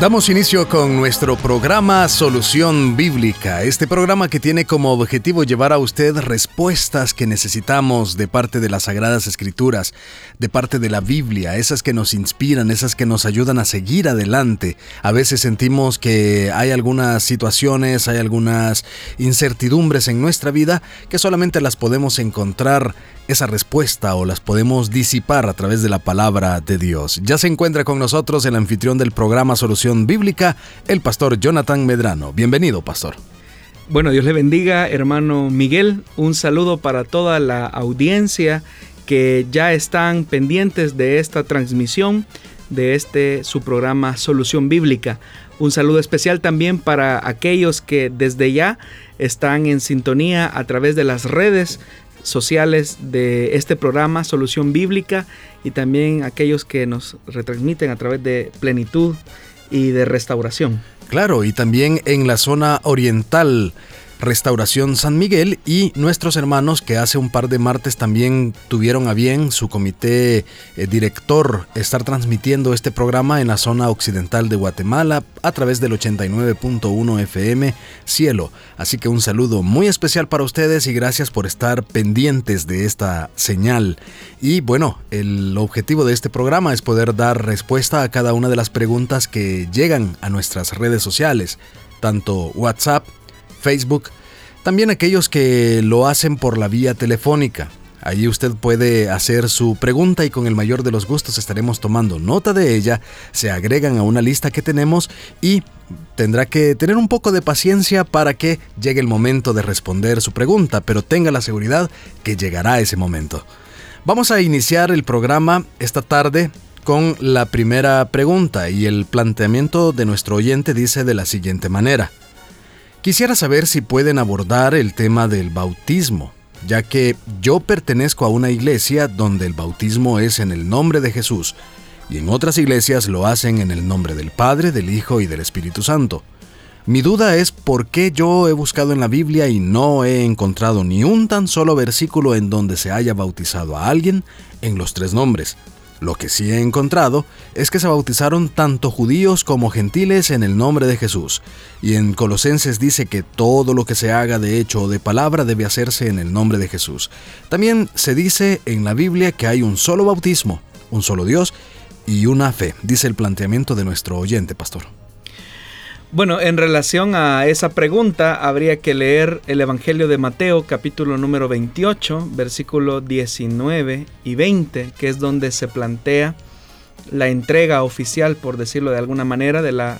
Damos inicio con nuestro programa Solución Bíblica, este programa que tiene como objetivo llevar a usted respuestas que necesitamos de parte de las Sagradas Escrituras, de parte de la Biblia, esas que nos inspiran, esas que nos ayudan a seguir adelante. A veces sentimos que hay algunas situaciones, hay algunas incertidumbres en nuestra vida que solamente las podemos encontrar esa respuesta o las podemos disipar a través de la palabra de Dios. Ya se encuentra con nosotros el anfitrión del programa Solución Bíblica, el pastor Jonathan Medrano. Bienvenido, pastor. Bueno, Dios le bendiga, hermano Miguel. Un saludo para toda la audiencia que ya están pendientes de esta transmisión de este su programa Solución Bíblica. Un saludo especial también para aquellos que desde ya están en sintonía a través de las redes sociales de este programa Solución Bíblica y también aquellos que nos retransmiten a través de Plenitud y de Restauración. Claro, y también en la zona oriental Restauración San Miguel y nuestros hermanos que hace un par de martes también tuvieron a bien su comité eh, director estar transmitiendo este programa en la zona occidental de Guatemala a través del 89.1 FM Cielo. Así que un saludo muy especial para ustedes y gracias por estar pendientes de esta señal. Y bueno, el objetivo de este programa es poder dar respuesta a cada una de las preguntas que llegan a nuestras redes sociales, tanto WhatsApp, Facebook, también aquellos que lo hacen por la vía telefónica. Allí usted puede hacer su pregunta y con el mayor de los gustos estaremos tomando nota de ella, se agregan a una lista que tenemos y tendrá que tener un poco de paciencia para que llegue el momento de responder su pregunta, pero tenga la seguridad que llegará ese momento. Vamos a iniciar el programa esta tarde con la primera pregunta y el planteamiento de nuestro oyente dice de la siguiente manera. Quisiera saber si pueden abordar el tema del bautismo, ya que yo pertenezco a una iglesia donde el bautismo es en el nombre de Jesús, y en otras iglesias lo hacen en el nombre del Padre, del Hijo y del Espíritu Santo. Mi duda es por qué yo he buscado en la Biblia y no he encontrado ni un tan solo versículo en donde se haya bautizado a alguien en los tres nombres. Lo que sí he encontrado es que se bautizaron tanto judíos como gentiles en el nombre de Jesús, y en Colosenses dice que todo lo que se haga de hecho o de palabra debe hacerse en el nombre de Jesús. También se dice en la Biblia que hay un solo bautismo, un solo Dios y una fe, dice el planteamiento de nuestro oyente, pastor. Bueno, en relación a esa pregunta, habría que leer el Evangelio de Mateo, capítulo número 28, versículo 19 y 20, que es donde se plantea la entrega oficial, por decirlo de alguna manera, de la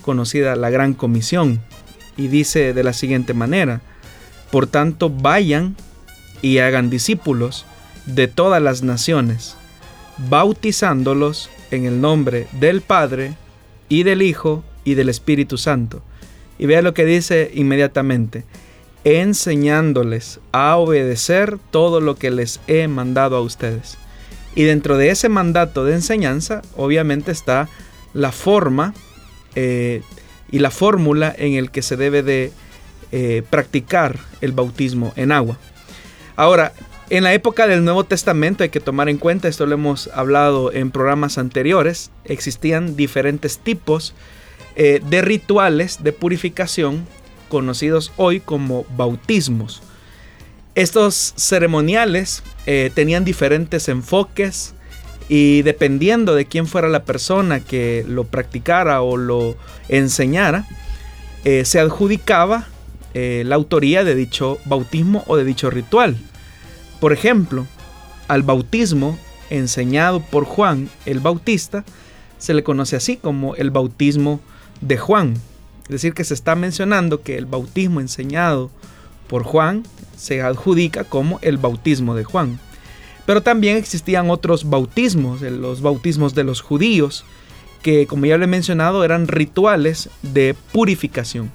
conocida la Gran Comisión. Y dice de la siguiente manera, por tanto, vayan y hagan discípulos de todas las naciones, bautizándolos en el nombre del Padre y del Hijo y del Espíritu Santo. Y vea lo que dice inmediatamente, enseñándoles a obedecer todo lo que les he mandado a ustedes. Y dentro de ese mandato de enseñanza, obviamente está la forma eh, y la fórmula en el que se debe de eh, practicar el bautismo en agua. Ahora, en la época del Nuevo Testamento hay que tomar en cuenta, esto lo hemos hablado en programas anteriores, existían diferentes tipos eh, de rituales de purificación conocidos hoy como bautismos. Estos ceremoniales eh, tenían diferentes enfoques y dependiendo de quién fuera la persona que lo practicara o lo enseñara, eh, se adjudicaba la autoría de dicho bautismo o de dicho ritual. Por ejemplo, al bautismo enseñado por Juan el Bautista se le conoce así como el bautismo de Juan. Es decir, que se está mencionando que el bautismo enseñado por Juan se adjudica como el bautismo de Juan. Pero también existían otros bautismos, los bautismos de los judíos, que como ya le he mencionado eran rituales de purificación.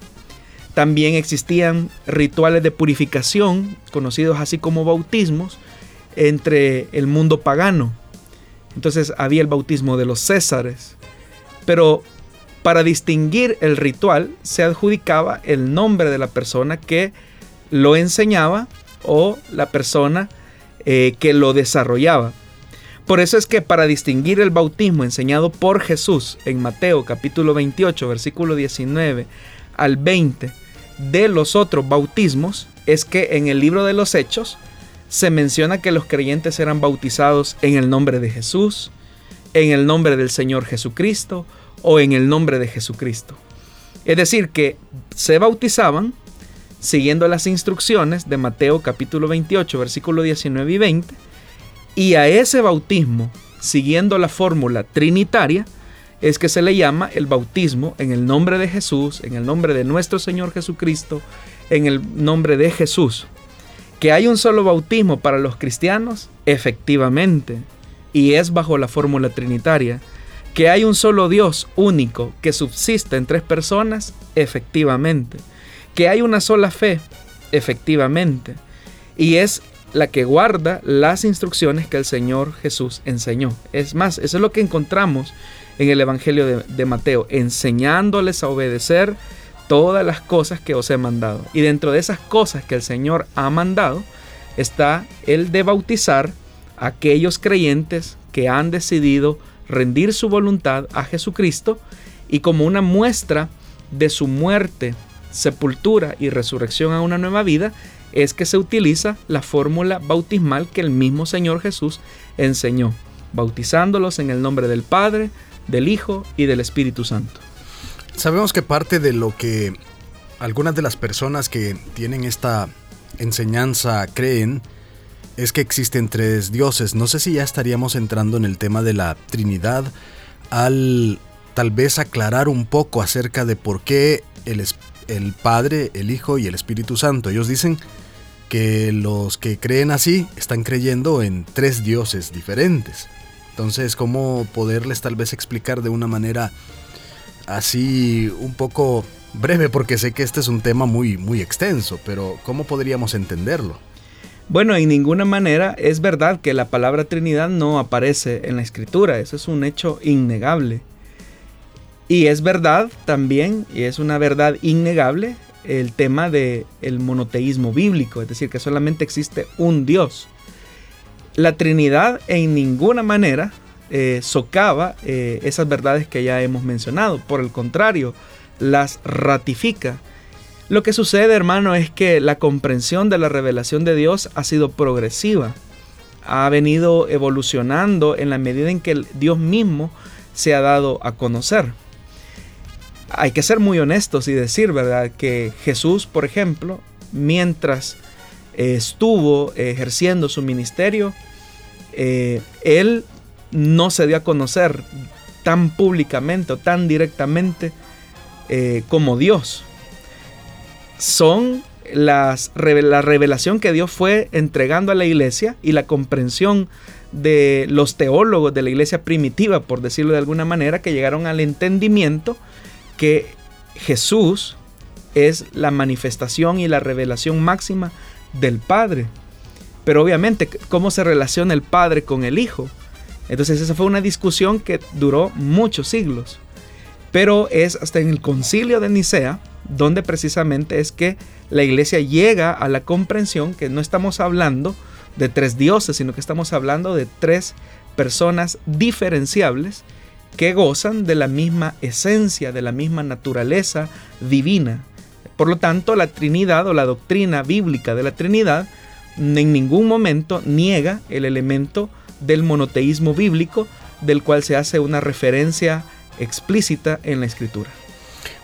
También existían rituales de purificación, conocidos así como bautismos, entre el mundo pagano. Entonces había el bautismo de los césares. Pero Para distinguir el ritual se adjudicaba el nombre de la persona que lo enseñaba o la persona eh, que lo desarrollaba. Por eso es que para distinguir el bautismo enseñado por Jesús en Mateo capítulo 28 versículo 19 al 20 de los otros bautismos, es que en el libro de los Hechos se menciona que los creyentes eran bautizados en el nombre de Jesús, en el nombre del Señor Jesucristo o en el nombre de Jesucristo. Es decir, que se bautizaban siguiendo las instrucciones de Mateo capítulo 28, versículo 19 y 20, y a ese bautismo, siguiendo la fórmula trinitaria, es que se le llama el bautismo en el nombre de Jesús, en el nombre de nuestro Señor Jesucristo, en el nombre de Jesús. ¿Que hay un solo bautismo para los cristianos? Efectivamente, y es bajo la fórmula trinitaria. ¿Que hay un solo Dios único que subsiste en tres personas? Efectivamente que hay una sola fe, efectivamente, y es la que guarda las instrucciones que el Señor Jesús enseñó. Es más, eso es lo que encontramos en el Evangelio de, Mateo, enseñándoles a obedecer todas las cosas que os he mandado. Y dentro de esas cosas que el Señor ha mandado está el de bautizar a aquellos creyentes que han decidido rendir su voluntad a Jesucristo y como una muestra de su muerte sepultura y resurrección a una nueva vida, es que se utiliza la fórmula bautismal que el mismo Señor Jesús enseñó, bautizándolos en el nombre del Padre, del Hijo y del Espíritu Santo. Sabemos que parte de lo que algunas de las personas que tienen esta enseñanza creen es que existen tres dioses. No sé si ya estaríamos entrando en el tema de la Trinidad al tal vez aclarar un poco acerca de por qué el, el Padre, el Hijo y el Espíritu Santo. Ellos dicen que los que creen así están creyendo en tres dioses diferentes. Entonces, ¿cómo poderles tal vez explicar de una manera así un poco breve? Porque sé que este es un tema muy, muy extenso, pero ¿cómo podríamos entenderlo? Bueno, en ninguna manera es verdad que la palabra Trinidad no aparece en la escritura, eso es un hecho innegable. Y es verdad también, y es una verdad innegable, el tema del el monoteísmo bíblico, es decir, que solamente existe un Dios. La Trinidad en ninguna manera eh, socava eh, esas verdades que ya hemos mencionado, por el contrario, las ratifica. Lo que sucede, hermano, es que la comprensión de la revelación de Dios ha sido progresiva, ha venido evolucionando en la medida en que Dios mismo se ha dado a conocer hay que ser muy honestos y decir, ¿verdad? Que Jesús, por ejemplo, mientras eh, estuvo ejerciendo su ministerio, eh, él no se dio a conocer tan públicamente o tan directamente eh, como Dios. Son las, la revelación que Dios fue entregando a la iglesia y la comprensión de los teólogos de la iglesia primitiva, por decirlo de alguna manera, que llegaron al entendimiento que Jesús es la manifestación y la revelación máxima del Padre. Pero obviamente, ¿cómo se relaciona el Padre con el Hijo? Entonces esa fue una discusión que duró muchos siglos. Pero es hasta en el concilio de Nicea donde precisamente es que la iglesia llega a la comprensión que no estamos hablando de tres dioses, sino que estamos hablando de tres personas diferenciables que gozan de la misma esencia, de la misma naturaleza divina. Por lo tanto, la Trinidad o la doctrina bíblica de la Trinidad en ningún momento niega el elemento del monoteísmo bíblico del cual se hace una referencia explícita en la escritura.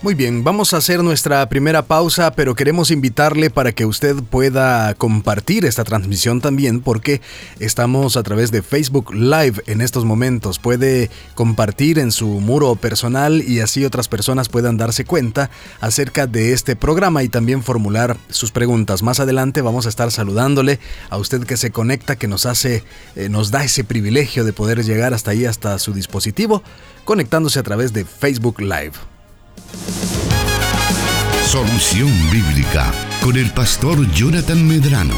Muy bien, vamos a hacer nuestra primera pausa, pero queremos invitarle para que usted pueda compartir esta transmisión también, porque estamos a través de Facebook Live en estos momentos. Puede compartir en su muro personal y así otras personas puedan darse cuenta acerca de este programa y también formular sus preguntas. Más adelante vamos a estar saludándole a usted que se conecta, que nos hace, eh, nos da ese privilegio de poder llegar hasta ahí, hasta su dispositivo, conectándose a través de Facebook Live. Solución Bíblica con el pastor Jonathan Medrano.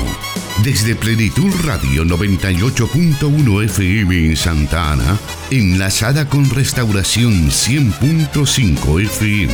Desde Plenitud Radio 98.1 FM en Santa Ana, enlazada con Restauración 100.5 FM.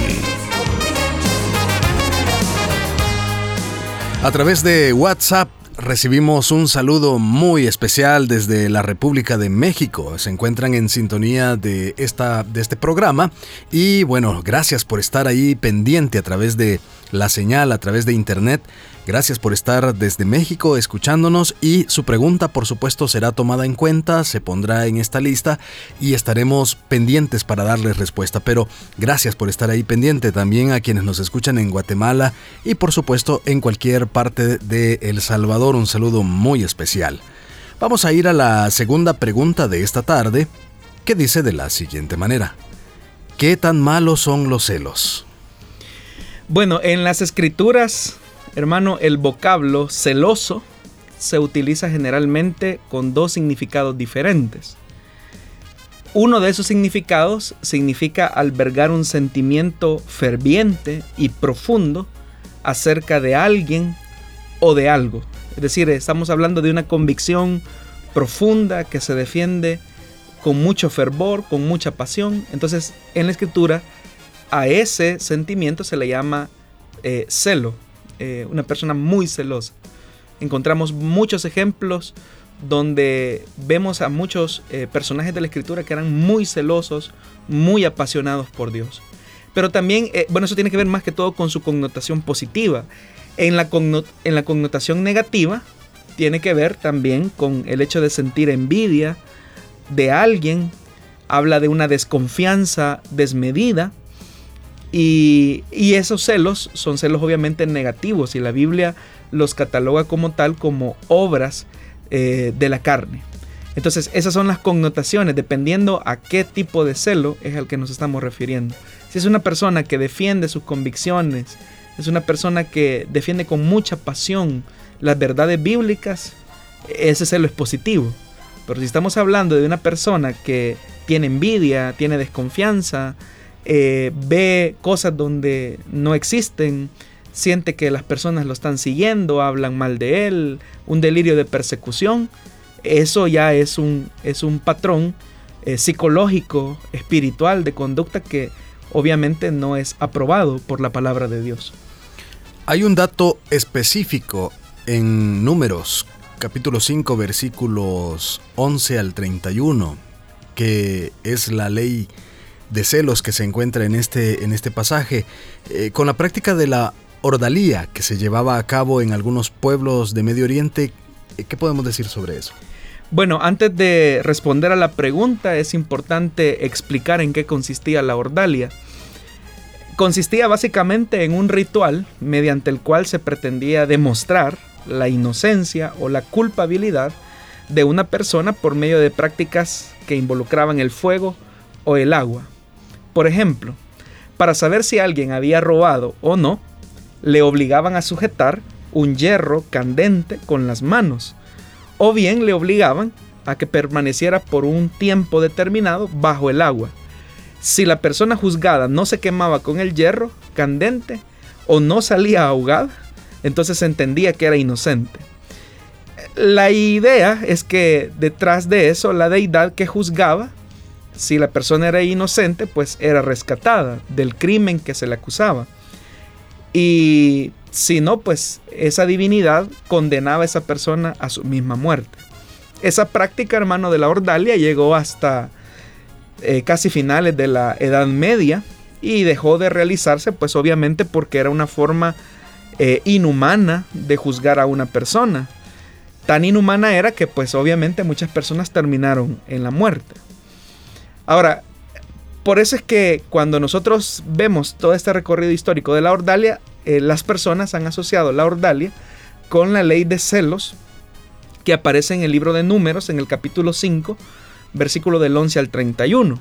A través de WhatsApp recibimos un saludo muy especial desde la República de México. Se encuentran en sintonía de, esta, de este programa y bueno, gracias por estar ahí pendiente a través de la señal, a través de internet. Gracias por estar desde México escuchándonos y su pregunta por supuesto será tomada en cuenta, se pondrá en esta lista y estaremos pendientes para darles respuesta. Pero gracias por estar ahí pendiente también a quienes nos escuchan en Guatemala y por supuesto en cualquier parte de El Salvador. Un saludo muy especial. Vamos a ir a la segunda pregunta de esta tarde que dice de la siguiente manera. ¿Qué tan malos son los celos? Bueno, en las escrituras Hermano, el vocablo celoso se utiliza generalmente con dos significados diferentes. Uno de esos significados significa albergar un sentimiento ferviente y profundo acerca de alguien o de algo. Es decir, estamos hablando de una convicción profunda que se defiende con mucho fervor, con mucha pasión. Entonces, en la escritura, a ese sentimiento se le llama eh, celo. Eh, una persona muy celosa. Encontramos muchos ejemplos donde vemos a muchos eh, personajes de la escritura que eran muy celosos, muy apasionados por Dios. Pero también, bueno, eso tiene que ver más que todo con su connotación positiva. En la connotación negativa, tiene que ver también con el hecho de sentir envidia de alguien, habla de una desconfianza desmedida, y, esos celos son celos obviamente negativos y la Biblia los cataloga como tal como obras eh, de la carne. Entonces esas son las connotaciones dependiendo a qué tipo de celo es al que nos estamos refiriendo. Si es una persona que defiende sus convicciones, es una persona que defiende con mucha pasión las verdades bíblicas, ese celo es positivo. Pero si estamos hablando de una persona que tiene envidia, tiene desconfianza, eh, ve cosas donde no existen, siente que las personas lo están siguiendo, hablan mal de él, un delirio de persecución, eso ya es un, es un patrón eh, psicológico, espiritual, de conducta que obviamente no es aprobado por la palabra de Dios. Hay un dato específico en números, capítulo 5, versículos 11 al 31, que es la ley de celos que se encuentra en este, en este pasaje, eh, con la práctica de la ordalía que se llevaba a cabo en algunos pueblos de Medio Oriente, eh, ¿qué podemos decir sobre eso? Bueno, antes de responder a la pregunta es importante explicar en qué consistía la ordalia. Consistía básicamente en un ritual mediante el cual se pretendía demostrar la inocencia o la culpabilidad de una persona por medio de prácticas que involucraban el fuego o el agua. Por ejemplo, para saber si alguien había robado o no, le obligaban a sujetar un hierro candente con las manos, o bien le obligaban a que permaneciera por un tiempo determinado bajo el agua. Si la persona juzgada no se quemaba con el hierro candente o no salía ahogada, entonces se entendía que era inocente. La idea es que detrás de eso la deidad que juzgaba si la persona era inocente, pues era rescatada del crimen que se le acusaba. Y si no, pues esa divinidad condenaba a esa persona a su misma muerte. Esa práctica, hermano, de la ordalia llegó hasta eh, casi finales de la Edad Media y dejó de realizarse, pues obviamente porque era una forma eh, inhumana de juzgar a una persona. Tan inhumana era que pues obviamente muchas personas terminaron en la muerte. Ahora, por eso es que cuando nosotros vemos todo este recorrido histórico de la ordalia, eh, las personas han asociado la ordalia con la ley de celos que aparece en el libro de números en el capítulo 5, versículo del 11 al 31.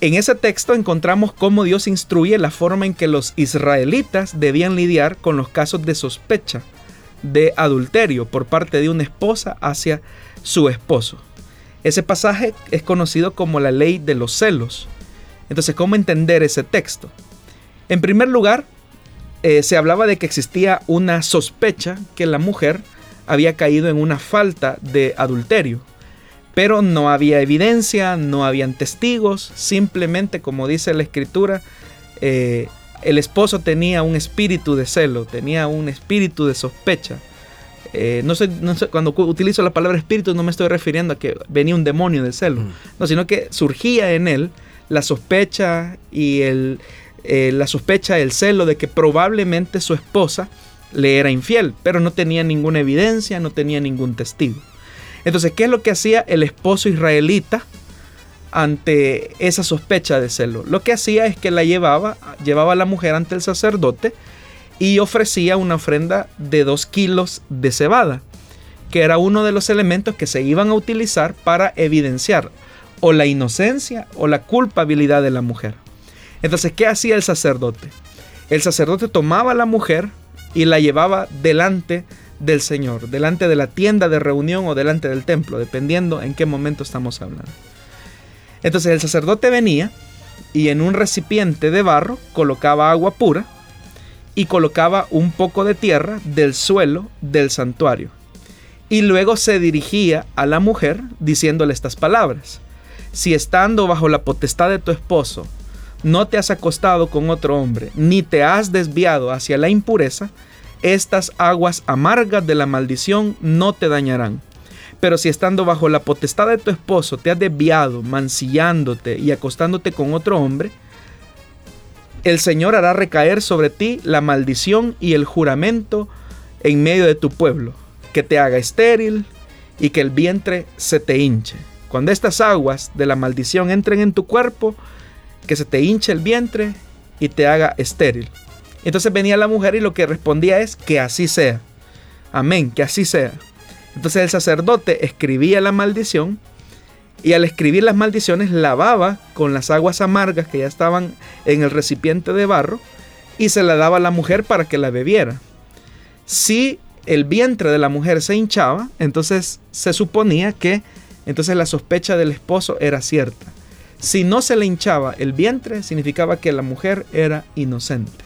En ese texto encontramos cómo Dios instruye la forma en que los israelitas debían lidiar con los casos de sospecha de adulterio por parte de una esposa hacia su esposo. Ese pasaje es conocido como la ley de los celos. Entonces, ¿cómo entender ese texto? En primer lugar, eh, se hablaba de que existía una sospecha que la mujer había caído en una falta de adulterio. Pero no había evidencia, no habían testigos, simplemente como dice la escritura, eh, el esposo tenía un espíritu de celo, tenía un espíritu de sospecha. Eh, no, sé, cuando utilizo la palabra espíritu no me estoy refiriendo a que venía un demonio de celo, mm. no, sino que surgía en él la sospecha y el, eh, la sospecha, el celo de que probablemente su esposa le era infiel, pero no tenía ninguna evidencia, no tenía ningún testigo. Entonces, ¿qué es lo que hacía el esposo israelita ante esa sospecha de celo? Lo que hacía es que la llevaba, llevaba a la mujer ante el sacerdote y ofrecía una ofrenda de dos kilos de cebada, que era uno de los elementos que se iban a utilizar para evidenciar o la inocencia o la culpabilidad de la mujer. Entonces, ¿qué hacía el sacerdote? El sacerdote tomaba a la mujer y la llevaba delante del Señor, delante de la tienda de reunión o delante del templo, dependiendo en qué momento estamos hablando. Entonces el sacerdote venía y en un recipiente de barro colocaba agua pura y colocaba un poco de tierra del suelo del santuario. Y luego se dirigía a la mujer diciéndole estas palabras. Si estando bajo la potestad de tu esposo no te has acostado con otro hombre, ni te has desviado hacia la impureza, estas aguas amargas de la maldición no te dañarán. Pero si estando bajo la potestad de tu esposo te has desviado, mancillándote y acostándote con otro hombre, el Señor hará recaer sobre ti la maldición y el juramento en medio de tu pueblo, que te haga estéril y que el vientre se te hinche. Cuando estas aguas de la maldición entren en tu cuerpo, que se te hinche el vientre y te haga estéril. Entonces venía la mujer y lo que respondía es que así sea. Amén, que así sea. Entonces el sacerdote escribía la maldición y al escribir las maldiciones lavaba con las aguas amargas que ya estaban en el recipiente de barro y se la daba a la mujer para que la bebiera. Si el vientre de la mujer se hinchaba, entonces se suponía que entonces la sospecha del esposo era cierta. Si no se le hinchaba el vientre, significaba que la mujer era inocente.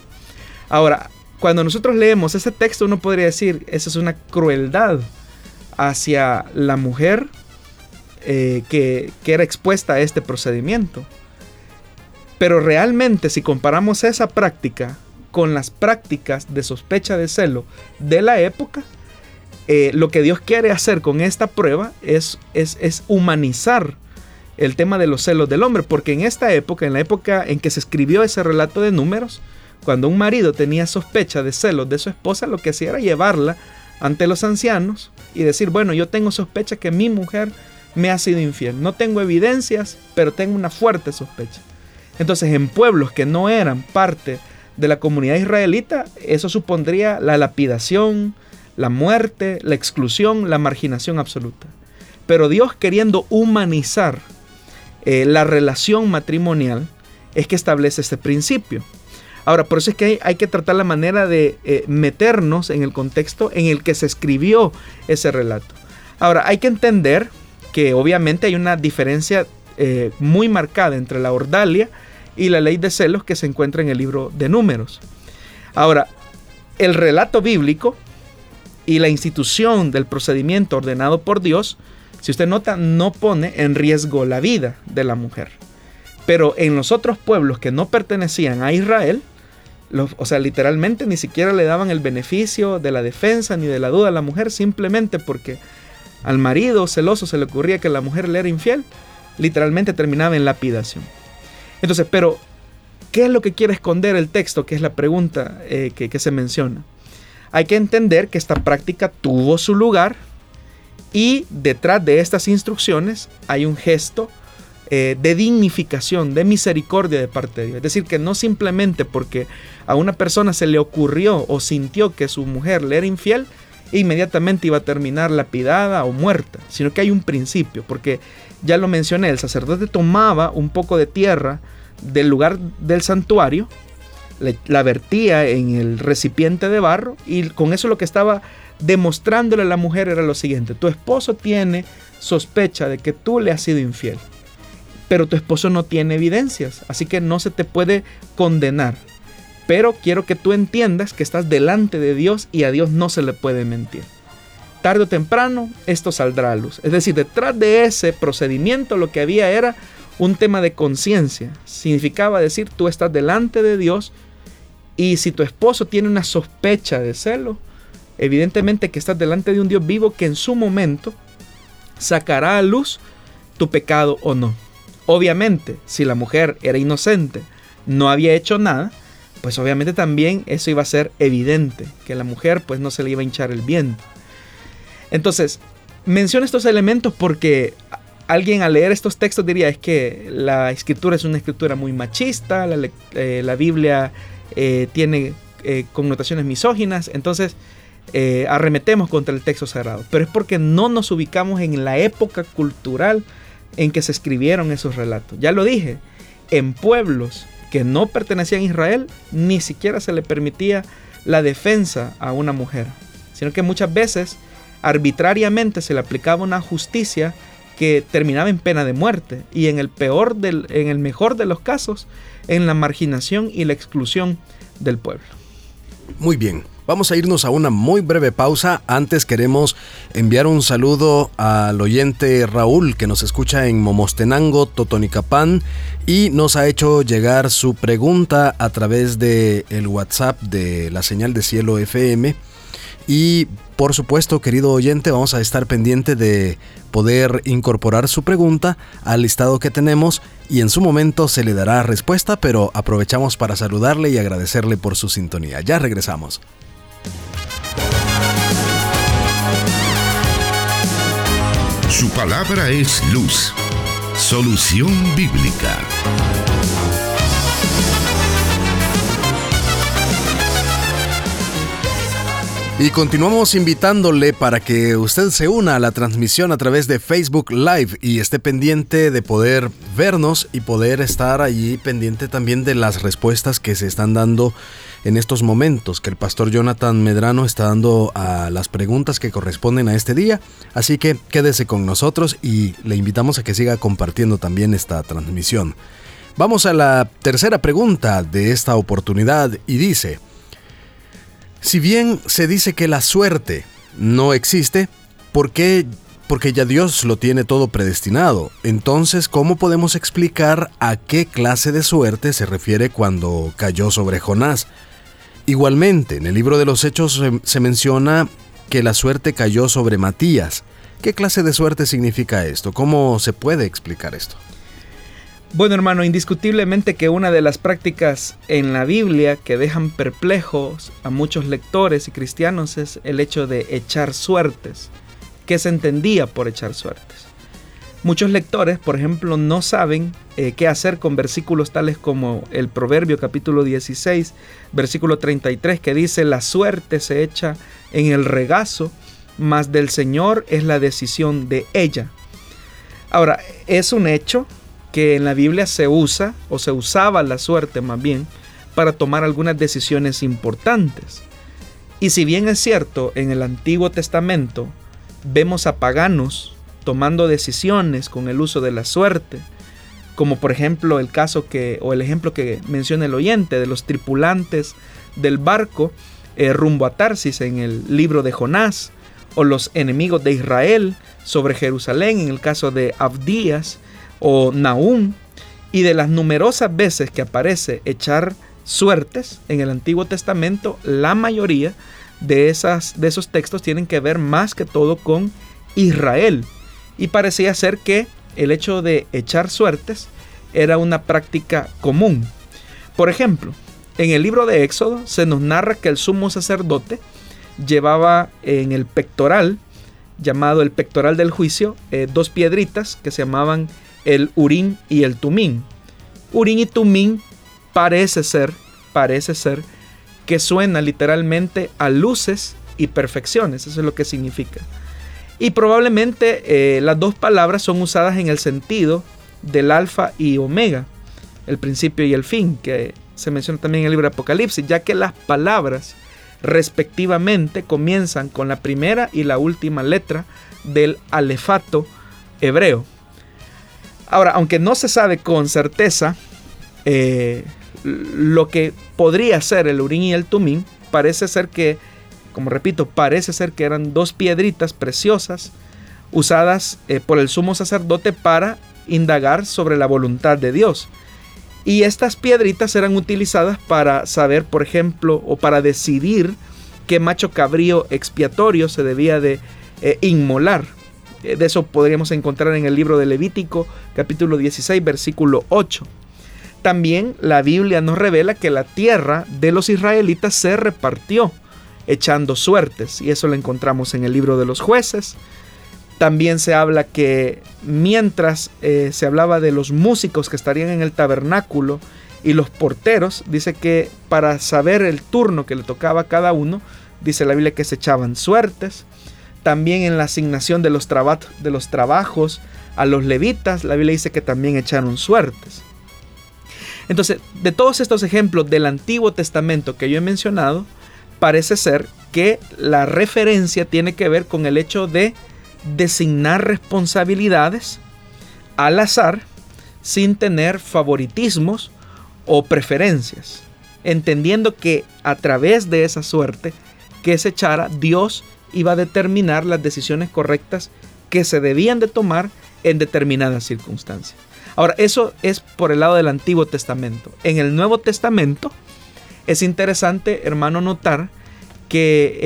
Ahora, cuando nosotros leemos ese texto, uno podría decir, esa es una crueldad hacia la mujer eh, que, era expuesta a este procedimiento. Pero realmente, si comparamos esa práctica con las prácticas de sospecha de celo de la época, eh, lo que Dios quiere hacer con esta prueba es, es, es, humanizar el tema de los celos del hombre, porque en esta época, en la época en que se escribió ese relato de números, cuando un marido tenía sospecha de celos de su esposa, lo que hacía era llevarla ante los ancianos y decir, bueno, yo tengo sospecha que mi mujer me ha sido infiel. No tengo evidencias, pero tengo una fuerte sospecha. Entonces, en pueblos que no eran parte de la comunidad israelita, eso supondría la lapidación, la muerte, la exclusión, la marginación absoluta. Pero Dios queriendo humanizar eh, la relación matrimonial es que establece este principio. Ahora, por eso es que hay, que tratar la manera de eh, meternos en el contexto en el que se escribió ese relato. Ahora, hay que entender que obviamente hay una diferencia eh, muy marcada entre la ordalia y la ley de celos que se encuentra en el libro de números. Ahora, el relato bíblico y la institución del procedimiento ordenado por Dios si usted nota, no pone en riesgo la vida de la mujer. Pero en los otros pueblos que no pertenecían a Israel, o sea, literalmente ni siquiera le daban el beneficio de la defensa ni de la duda a la mujer, simplemente porque al marido celoso se le ocurría que la mujer le era infiel, literalmente terminaba en lapidación. Entonces, pero, ¿qué es lo que quiere esconder el texto? Que es la pregunta eh, que, se menciona. Hay que entender que esta práctica tuvo su lugar y detrás de estas instrucciones hay un gesto eh, de dignificación, de misericordia de parte de Dios. Es decir, que no simplemente porque a una persona se le ocurrió o sintió que su mujer le era infiel, inmediatamente iba a terminar lapidada o muerta, sino que hay un principio, porque ya lo mencioné, el sacerdote tomaba un poco de tierra del lugar del santuario, la vertía en el recipiente de barro y con eso lo que estaba demostrándole a la mujer era lo siguiente, tu esposo tiene sospecha de que tú le has sido infiel, pero tu esposo no tiene evidencias, así que no se te puede condenar. Pero quiero que tú entiendas que estás delante de Dios y a Dios no se le puede mentir. tarde o temprano esto saldrá a luz. Es decir, detrás de ese procedimiento lo que había era un tema de conciencia. Significaba decir, tú estás delante de Dios y si tu esposo tiene una sospecha de celo, evidentemente que estás delante de un Dios vivo que en su momento sacará a luz tu pecado o no. Obviamente, si la mujer era inocente, no había hecho nada, pues obviamente también eso iba a ser evidente, que la mujer pues no se le iba a hinchar el viento. Entonces, menciono estos elementos porque alguien al leer estos textos diría es que la escritura es una escritura muy machista, la, eh, Biblia eh, tiene eh, connotaciones misóginas, entonces arremetemos contra el texto sagrado. Pero es porque no nos ubicamos en la época cultural en que se escribieron esos relatos. Ya lo dije, en pueblos que no pertenecían a Israel, ni siquiera se le permitía la defensa a una mujer, sino que muchas veces arbitrariamente se le aplicaba una justicia que terminaba en pena de muerte y en el peor del, en el mejor de los casos en la marginación y la exclusión del pueblo. Muy bien, Vamos a irnos a una muy breve pausa. Antes queremos enviar un saludo al oyente Raúl que nos escucha en Momostenango, Totonicapán y nos ha hecho llegar su pregunta a través de el WhatsApp de la señal de cielo FM. Y por supuesto, querido oyente, vamos a estar pendiente de poder incorporar su pregunta al listado que tenemos y en su momento se le dará respuesta, pero aprovechamos para saludarle y agradecerle por su sintonía. Ya regresamos. Su palabra es luz. Solución bíblica. Y continuamos invitándole para que usted se una a la transmisión a través de Facebook Live y esté pendiente de poder vernos y poder estar allí pendiente también de las respuestas que se están dando en estos momentos que el pastor Jonathan Medrano está dando a las preguntas que corresponden a este día. Así que quédese con nosotros y le invitamos a que siga compartiendo también esta transmisión. Vamos a la tercera pregunta de esta oportunidad y dice, si bien se dice que la suerte no existe, ¿por qué? Porque ya Dios lo tiene todo predestinado. Entonces, ¿cómo podemos explicar a qué clase de suerte se refiere cuando cayó sobre Jonás? Igualmente, en el libro de los Hechos se, menciona que la suerte cayó sobre Matías. ¿Qué clase de suerte significa esto? ¿Cómo se puede explicar esto? Bueno hermano, indiscutiblemente que una de las prácticas en la Biblia que dejan perplejos a muchos lectores y cristianos es el hecho de echar suertes. ¿Qué se entendía por echar suertes? Muchos lectores, por ejemplo, no saben eh, qué hacer con versículos tales como el Proverbio capítulo 16, versículo 33, que dice, la suerte se echa en el regazo, mas del Señor es la decisión de ella. Ahora, es un hecho que en la Biblia se usa, o se usaba la suerte más bien, para tomar algunas decisiones importantes. Y si bien es cierto, en el Antiguo Testamento vemos a paganos tomando decisiones con el uso de la suerte, como por ejemplo el caso que o el ejemplo que menciona el oyente de los tripulantes del barco eh, rumbo a Tarsis en el libro de Jonás, o los enemigos de Israel sobre Jerusalén en el caso de Abdías o Nahum, y de las numerosas veces que aparece echar suertes en el Antiguo Testamento, la mayoría de, esas, de esos textos tienen que ver más que todo con Israel, y parecía ser que el hecho de echar suertes era una práctica común. Por ejemplo, en el libro de Éxodo se nos narra que el sumo sacerdote llevaba en el pectoral, llamado el pectoral del juicio, eh, dos piedritas que se llamaban el Urín y el Tumín. Urín y Tumín parece ser, parece ser que suena literalmente a luces y perfecciones, eso es lo que significa. Y probablemente eh, las dos palabras son usadas en el sentido del alfa y omega, el principio y el fin, que se menciona también en el libro Apocalipsis, ya que las palabras respectivamente comienzan con la primera y la última letra del alefato hebreo. Ahora, aunque no se sabe con certeza eh, lo que podría ser el Urín y el Tumín, parece ser que como repito, parece ser que eran dos piedritas preciosas usadas eh, por el sumo sacerdote para indagar sobre la voluntad de Dios. Y estas piedritas eran utilizadas para saber, por ejemplo, o para decidir qué macho cabrío expiatorio se debía de eh, inmolar. Eh, de eso podríamos encontrar en el libro de Levítico, capítulo 16, versículo 8. También la Biblia nos revela que la tierra de los israelitas se repartió echando suertes, y eso lo encontramos en el libro de los jueces, también se habla que mientras eh, se hablaba de los músicos que estarían en el tabernáculo y los porteros, dice que para saber el turno que le tocaba a cada uno, dice la Biblia que se echaban suertes. También en la asignación de los, de los trabajos a los levitas, la Biblia dice que también echaron suertes. Entonces, de todos estos ejemplos del Antiguo Testamento que yo he mencionado, parece ser que la referencia tiene que ver con el hecho de designar responsabilidades al azar sin tener favoritismos o preferencias, entendiendo que a través de esa suerte que se echara, Dios iba a determinar las decisiones correctas que se debían de tomar en determinadas circunstancias. Ahora, eso es por el lado del Antiguo Testamento. En el Nuevo Testamento es interesante, hermano, notar que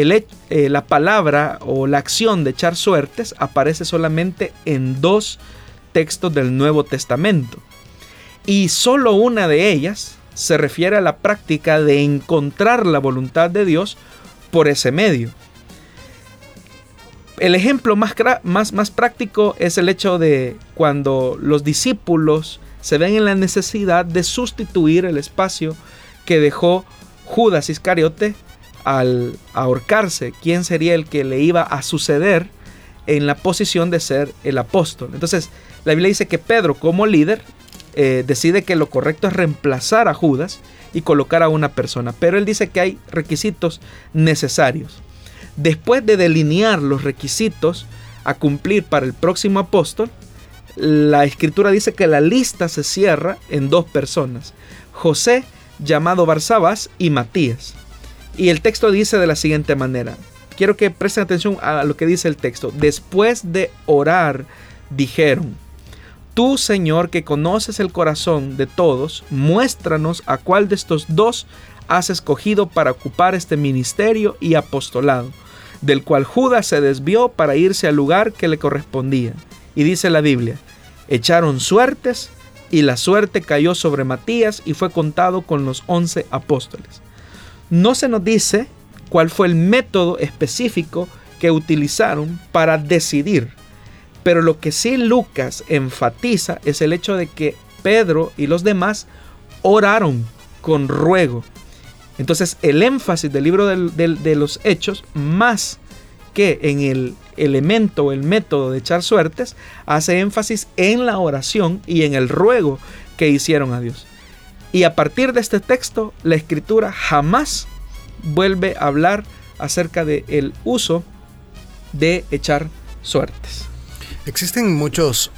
eh, la palabra o la acción de echar suertes aparece solamente en dos textos del Nuevo Testamento. Y solo una de ellas se refiere a la práctica de encontrar la voluntad de Dios por ese medio. El ejemplo más, práctico es el hecho de cuando los discípulos se ven en la necesidad de sustituir el espacio que dejó Judas Iscariote al ahorcarse, quién sería el que le iba a suceder en la posición de ser el apóstol. Entonces, la Biblia dice que Pedro como líder eh, decide que lo correcto es reemplazar a Judas y colocar a una persona, pero él dice que hay requisitos necesarios. Después de delinear los requisitos a cumplir para el próximo apóstol, la escritura dice que la lista se cierra en dos personas, José llamado Barsabás y Matías. Y el texto dice de la siguiente manera. Quiero que presten atención a lo que dice el texto. Después de orar, dijeron, Tú, Señor, que conoces el corazón de todos, muéstranos a cuál de estos dos has escogido para ocupar este ministerio y apostolado, del cual Judas se desvió para irse al lugar que le correspondía. Y dice la Biblia, echaron suertes y la suerte cayó sobre Matías y fue contado con los once apóstoles. No se nos dice cuál fue el método específico que utilizaron para decidir. Pero lo que sí Lucas enfatiza es el hecho de que Pedro y los demás oraron con ruego. Entonces el énfasis del libro de los hechos, más que en el elemento o el método de echar suertes, hace énfasis en la oración y en el ruego que hicieron a Dios. Y a partir de este texto, la escritura jamás vuelve a hablar acerca del el uso de echar suertes. Existen muchos,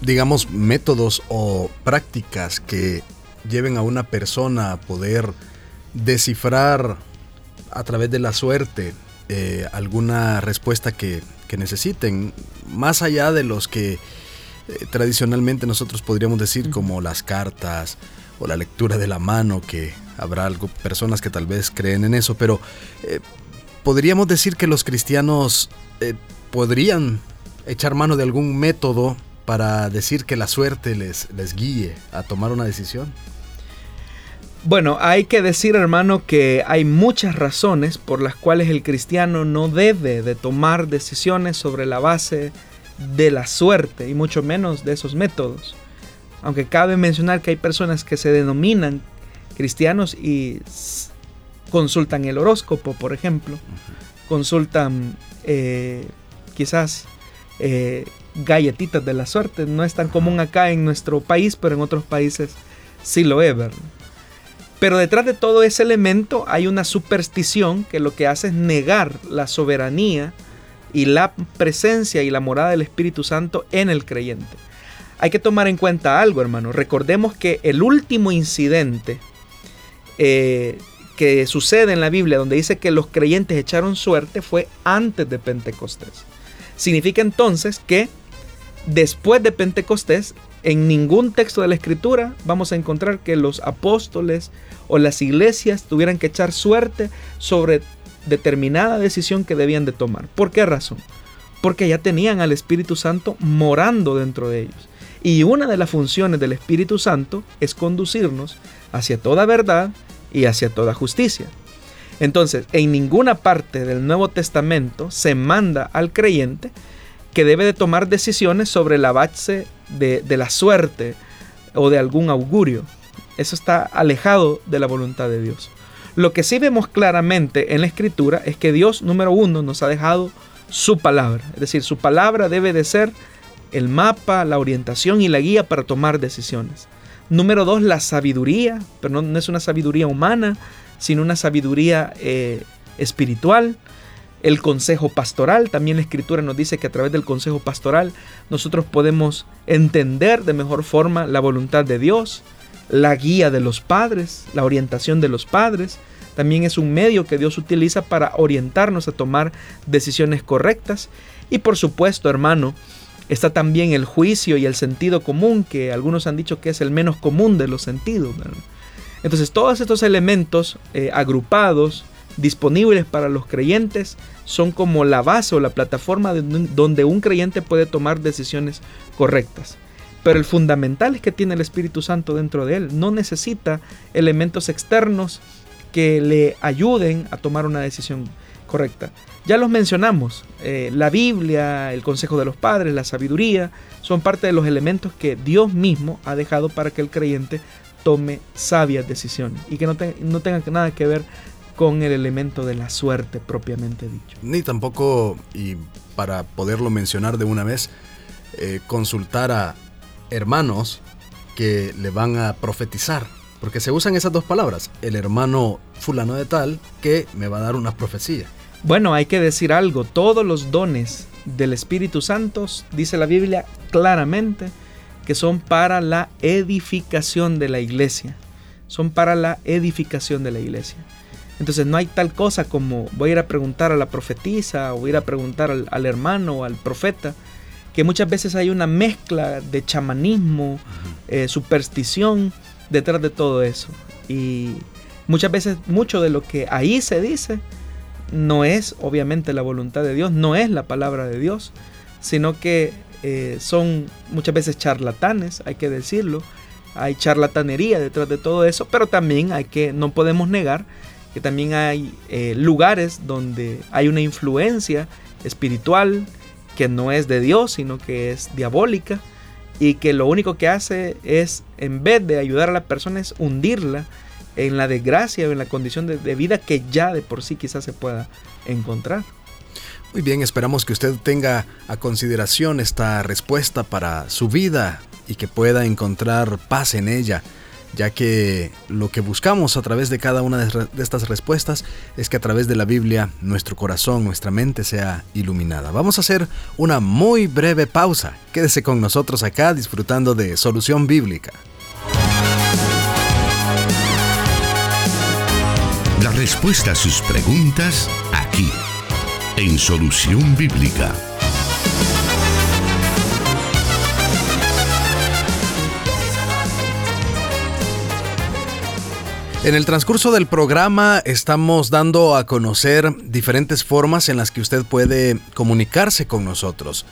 digamos, métodos o prácticas que lleven a una persona a poder descifrar a través de la suerte eh, alguna respuesta que, que, necesiten, más allá de los que eh, tradicionalmente nosotros podríamos decir como las cartas, o la lectura de la mano, que habrá algo, personas que tal vez creen en eso, pero eh, podríamos decir que los cristianos podrían echar mano de algún método para decir que la suerte les, les guíe a tomar una decisión. Bueno, hay que decir hermano que hay muchas razones por las cuales el cristiano no debe de tomar decisiones sobre la base de la suerte y mucho menos de esos métodos. Aunque cabe mencionar que hay personas que se denominan cristianos y consultan el horóscopo, por ejemplo, consultan eh, quizás eh, galletitas de la suerte. No es tan común acá en nuestro país, pero en otros países sí lo es, ¿verdad? Pero detrás de todo ese elemento hay una superstición que lo que hace es negar la soberanía y la presencia y la morada del Espíritu Santo en el creyente hay que tomar en cuenta algo, hermano. Recordemos que el último incidente eh, que sucede en la Biblia, donde dice que los creyentes echaron suerte, fue antes de Pentecostés. Significa entonces que después de Pentecostés, en ningún texto de la Escritura vamos a encontrar que los apóstoles o las iglesias tuvieran que echar suerte sobre determinada decisión que debían de tomar. ¿Por qué razón? Porque ya tenían al Espíritu Santo morando dentro de ellos. Y una de las funciones del Espíritu Santo es conducirnos hacia toda verdad y hacia toda justicia. Entonces, en ninguna parte del Nuevo Testamento se manda al creyente que debe de tomar decisiones sobre la base de, la suerte o de algún augurio. Eso está alejado de la voluntad de Dios. Lo que sí vemos claramente en la escritura es que Dios, número uno, nos ha dejado su palabra. Es decir, su palabra debe de ser el mapa, la orientación y la guía para tomar decisiones. Número dos, la sabiduría, pero no, es una sabiduría humana, sino una sabiduría eh, espiritual. El consejo pastoral, también la escritura nos dice que a través del consejo pastoral nosotros podemos entender de mejor forma la voluntad de Dios, la guía de los padres, la orientación de los padres. También es un medio que Dios utiliza para orientarnos a tomar decisiones correctas. Y por supuesto, hermano, Está también el juicio y el sentido común, que algunos han dicho que es el menos común de los sentidos. Entonces todos estos elementos eh, agrupados, disponibles para los creyentes, son como la base o la plataforma donde un creyente puede tomar decisiones correctas. Pero el fundamental es que tiene el Espíritu Santo dentro de él. No necesita elementos externos que le ayuden a tomar una decisión correcta. Ya los mencionamos, eh, la Biblia, el consejo de los padres, la sabiduría, son parte de los elementos que Dios mismo ha dejado para que el creyente tome sabias decisiones y que no, no tenga nada que ver con el elemento de la suerte propiamente dicho. Ni tampoco, y para poderlo mencionar de una vez, eh, consultar a hermanos que le van a profetizar, porque se usan esas dos palabras, el hermano fulano de tal que me va a dar una profecía. Bueno, hay que decir algo, todos los dones del Espíritu Santo, dice la Biblia claramente, que son para la edificación de la iglesia. Son para la edificación de la iglesia. Entonces no hay tal cosa como voy a ir a preguntar a la profetisa o ir a preguntar al, hermano o al profeta, que muchas veces hay una mezcla de chamanismo, eh, superstición detrás de todo eso. Y muchas veces mucho de lo que ahí se dice no es obviamente la voluntad de Dios, no es la palabra de Dios, sino que eh, son muchas veces charlatanes, hay que decirlo. Hay charlatanería detrás de todo eso, pero también hay que, no podemos negar que también hay eh, lugares donde hay una influencia espiritual que no es de Dios, sino que es diabólica y que lo único que hace es, en vez de ayudar a la persona, hundirla en la desgracia o en la condición de, vida que ya de por sí quizás se pueda encontrar. Muy bien, esperamos que usted tenga a consideración esta respuesta para su vida y que pueda encontrar paz en ella, ya que lo que buscamos a través de cada una de estas respuestas es que a través de la Biblia nuestro corazón, nuestra mente sea iluminada. Vamos a hacer una muy breve pausa. Quédese con nosotros acá disfrutando de Solución Bíblica. La respuesta a sus preguntas aquí, en Solución Bíblica. En el transcurso del programa estamos dando a conocer diferentes formas en las que usted puede comunicarse con nosotros.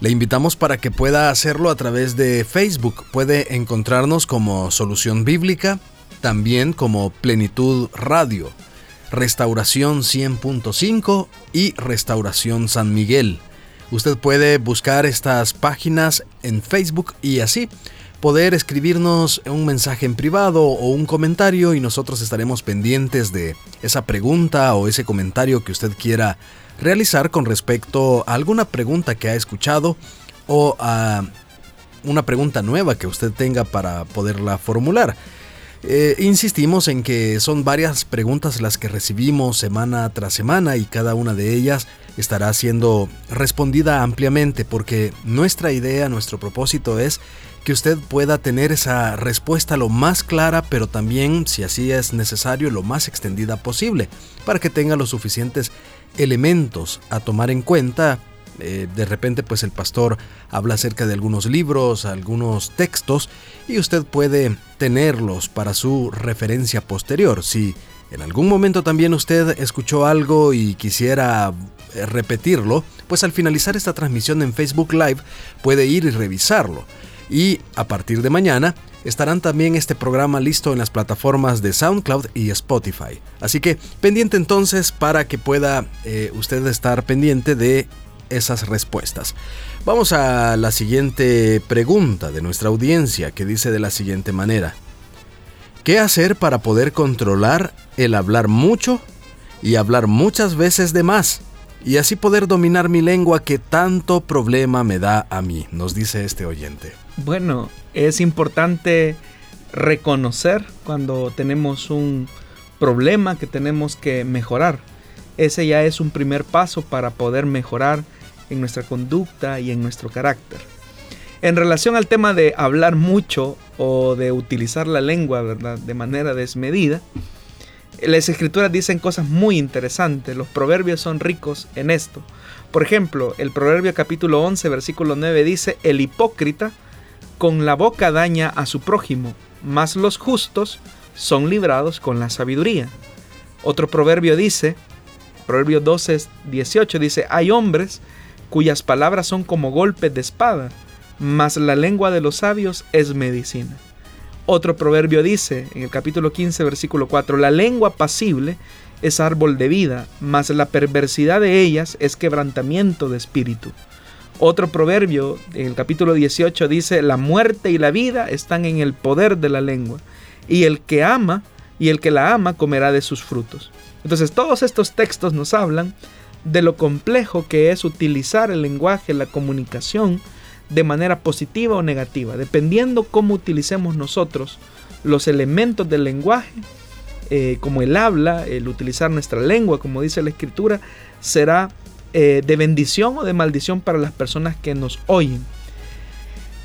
Le invitamos para que pueda hacerlo a través de Facebook. Puede encontrarnos como Solución Bíblica también como Plenitud Radio, Restauración 100.5 y Restauración San Miguel. Usted puede buscar estas páginas en Facebook y así poder escribirnos un mensaje en privado o un comentario y nosotros estaremos pendientes de esa pregunta o ese comentario que usted quiera realizar con respecto a alguna pregunta que ha escuchado o a una pregunta nueva que usted tenga para poderla formular. Eh, insistimos en que son varias preguntas las que recibimos semana tras semana y cada una de ellas estará siendo respondida ampliamente porque nuestra idea, nuestro propósito es que usted pueda tener esa respuesta lo más clara, pero también, si así es necesario, lo más extendida posible, para que tenga los suficientes elementos a tomar en cuenta. Eh, de repente, pues el pastor habla acerca de algunos libros, algunos textos, y usted puede tenerlos para su referencia posterior. Si en algún momento también usted escuchó algo y quisiera repetirlo, pues al finalizar esta transmisión en Facebook Live puede ir y revisarlo. Y a partir de mañana estarán también este programa listo en las plataformas de SoundCloud y Spotify. Así que pendiente entonces para que pueda eh, usted estar pendiente de esas respuestas. Vamos a la siguiente pregunta de nuestra audiencia que dice de la siguiente manera. ¿Qué hacer para poder controlar el hablar mucho y hablar muchas veces de más? Y así poder dominar mi lengua que tanto problema me da a mí, nos dice este oyente. Bueno, es importante reconocer cuando tenemos un problema que tenemos que mejorar. Ese ya es un primer paso para poder mejorar en nuestra conducta y en nuestro carácter. En relación al tema de hablar mucho o de utilizar la lengua ¿verdad? de manera desmedida, las escrituras dicen cosas muy interesantes. Los proverbios son ricos en esto. Por ejemplo, el proverbio capítulo 11, versículo 9 dice, el hipócrita con la boca daña a su prójimo, mas los justos son librados con la sabiduría. Otro proverbio dice, Proverbio 12, 18 dice, hay hombres cuyas palabras son como golpes de espada, mas la lengua de los sabios es medicina. Otro proverbio dice, en el capítulo 15, versículo 4, la lengua pasible es árbol de vida, mas la perversidad de ellas es quebrantamiento de espíritu. Otro proverbio, en el capítulo 18, dice, la muerte y la vida están en el poder de la lengua, y el que ama y el que la ama comerá de sus frutos. Entonces todos estos textos nos hablan de lo complejo que es utilizar el lenguaje, la comunicación, de manera positiva o negativa, dependiendo cómo utilicemos nosotros los elementos del lenguaje, eh, como el habla, el utilizar nuestra lengua, como dice la escritura, será eh, de bendición o de maldición para las personas que nos oyen.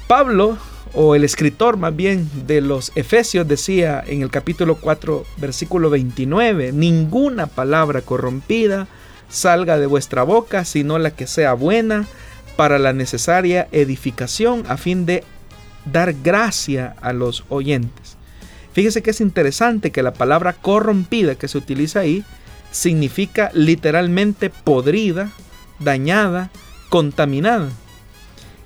Pablo, o el escritor más bien de los Efesios, decía en el capítulo 4, versículo 29, ninguna palabra corrompida salga de vuestra boca, sino la que sea buena para la necesaria edificación a fin de dar gracia a los oyentes. Fíjese que es interesante que la palabra corrompida que se utiliza ahí significa literalmente podrida, dañada, contaminada.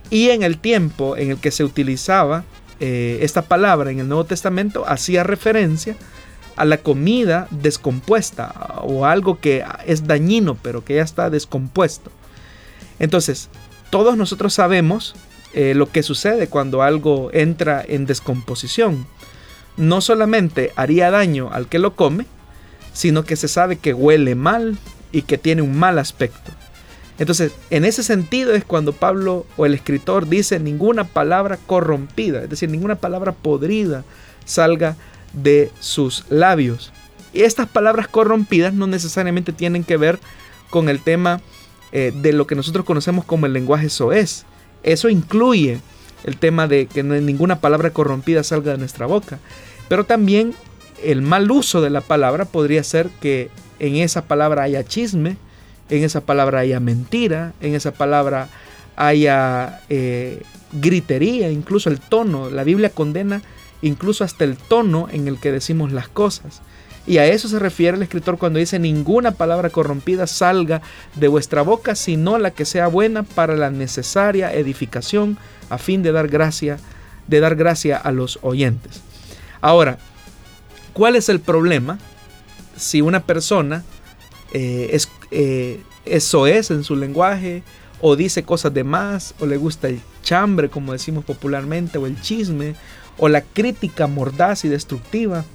Y en el tiempo en el que se utilizaba eh, esta palabra en el Nuevo Testamento, hacía referencia a la comida descompuesta o algo que es dañino pero que ya está descompuesto. Entonces, todos nosotros sabemos eh, lo que sucede cuando algo entra en descomposición. No solamente haría daño al que lo come, sino que se sabe que huele mal y que tiene un mal aspecto. Entonces, en ese sentido es cuando Pablo o el escritor dice ninguna palabra corrompida, es decir, ninguna palabra podrida salga de sus labios. Y estas palabras corrompidas no necesariamente tienen que ver con el tema eh, de lo que nosotros conocemos como el lenguaje soez. Eso incluye el tema de que ninguna palabra corrompida salga de nuestra boca. Pero también el mal uso de la palabra podría ser que en esa palabra haya chisme, en esa palabra haya mentira, en esa palabra haya eh, gritería, incluso el tono. La Biblia condena incluso hasta el tono en el que decimos las cosas. Y a eso se refiere el escritor cuando dice ninguna palabra corrompida salga de vuestra boca, sino la que sea buena para la necesaria edificación a fin de dar gracia, de dar gracia a los oyentes. Ahora, ¿Cuál es el problema si una persona eh, es, eh, eso es en su lenguaje o dice cosas de más o le gusta el chambre, como decimos popularmente, o el chisme o la crítica mordaz y destructiva?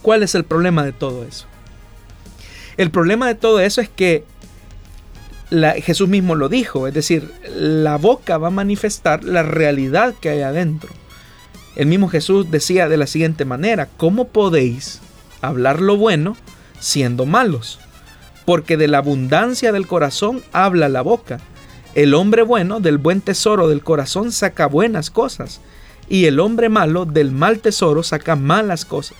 ¿Cuál es el problema de todo eso? El problema de todo eso es que Jesús mismo lo dijo, es decir, la boca va a manifestar la realidad que hay adentro. El mismo Jesús decía de la siguiente manera, ¿cómo podéis hablar lo bueno siendo malos? Porque de la abundancia del corazón habla la boca. El hombre bueno del buen tesoro del corazón saca buenas cosas, y el hombre malo del mal tesoro saca malas cosas.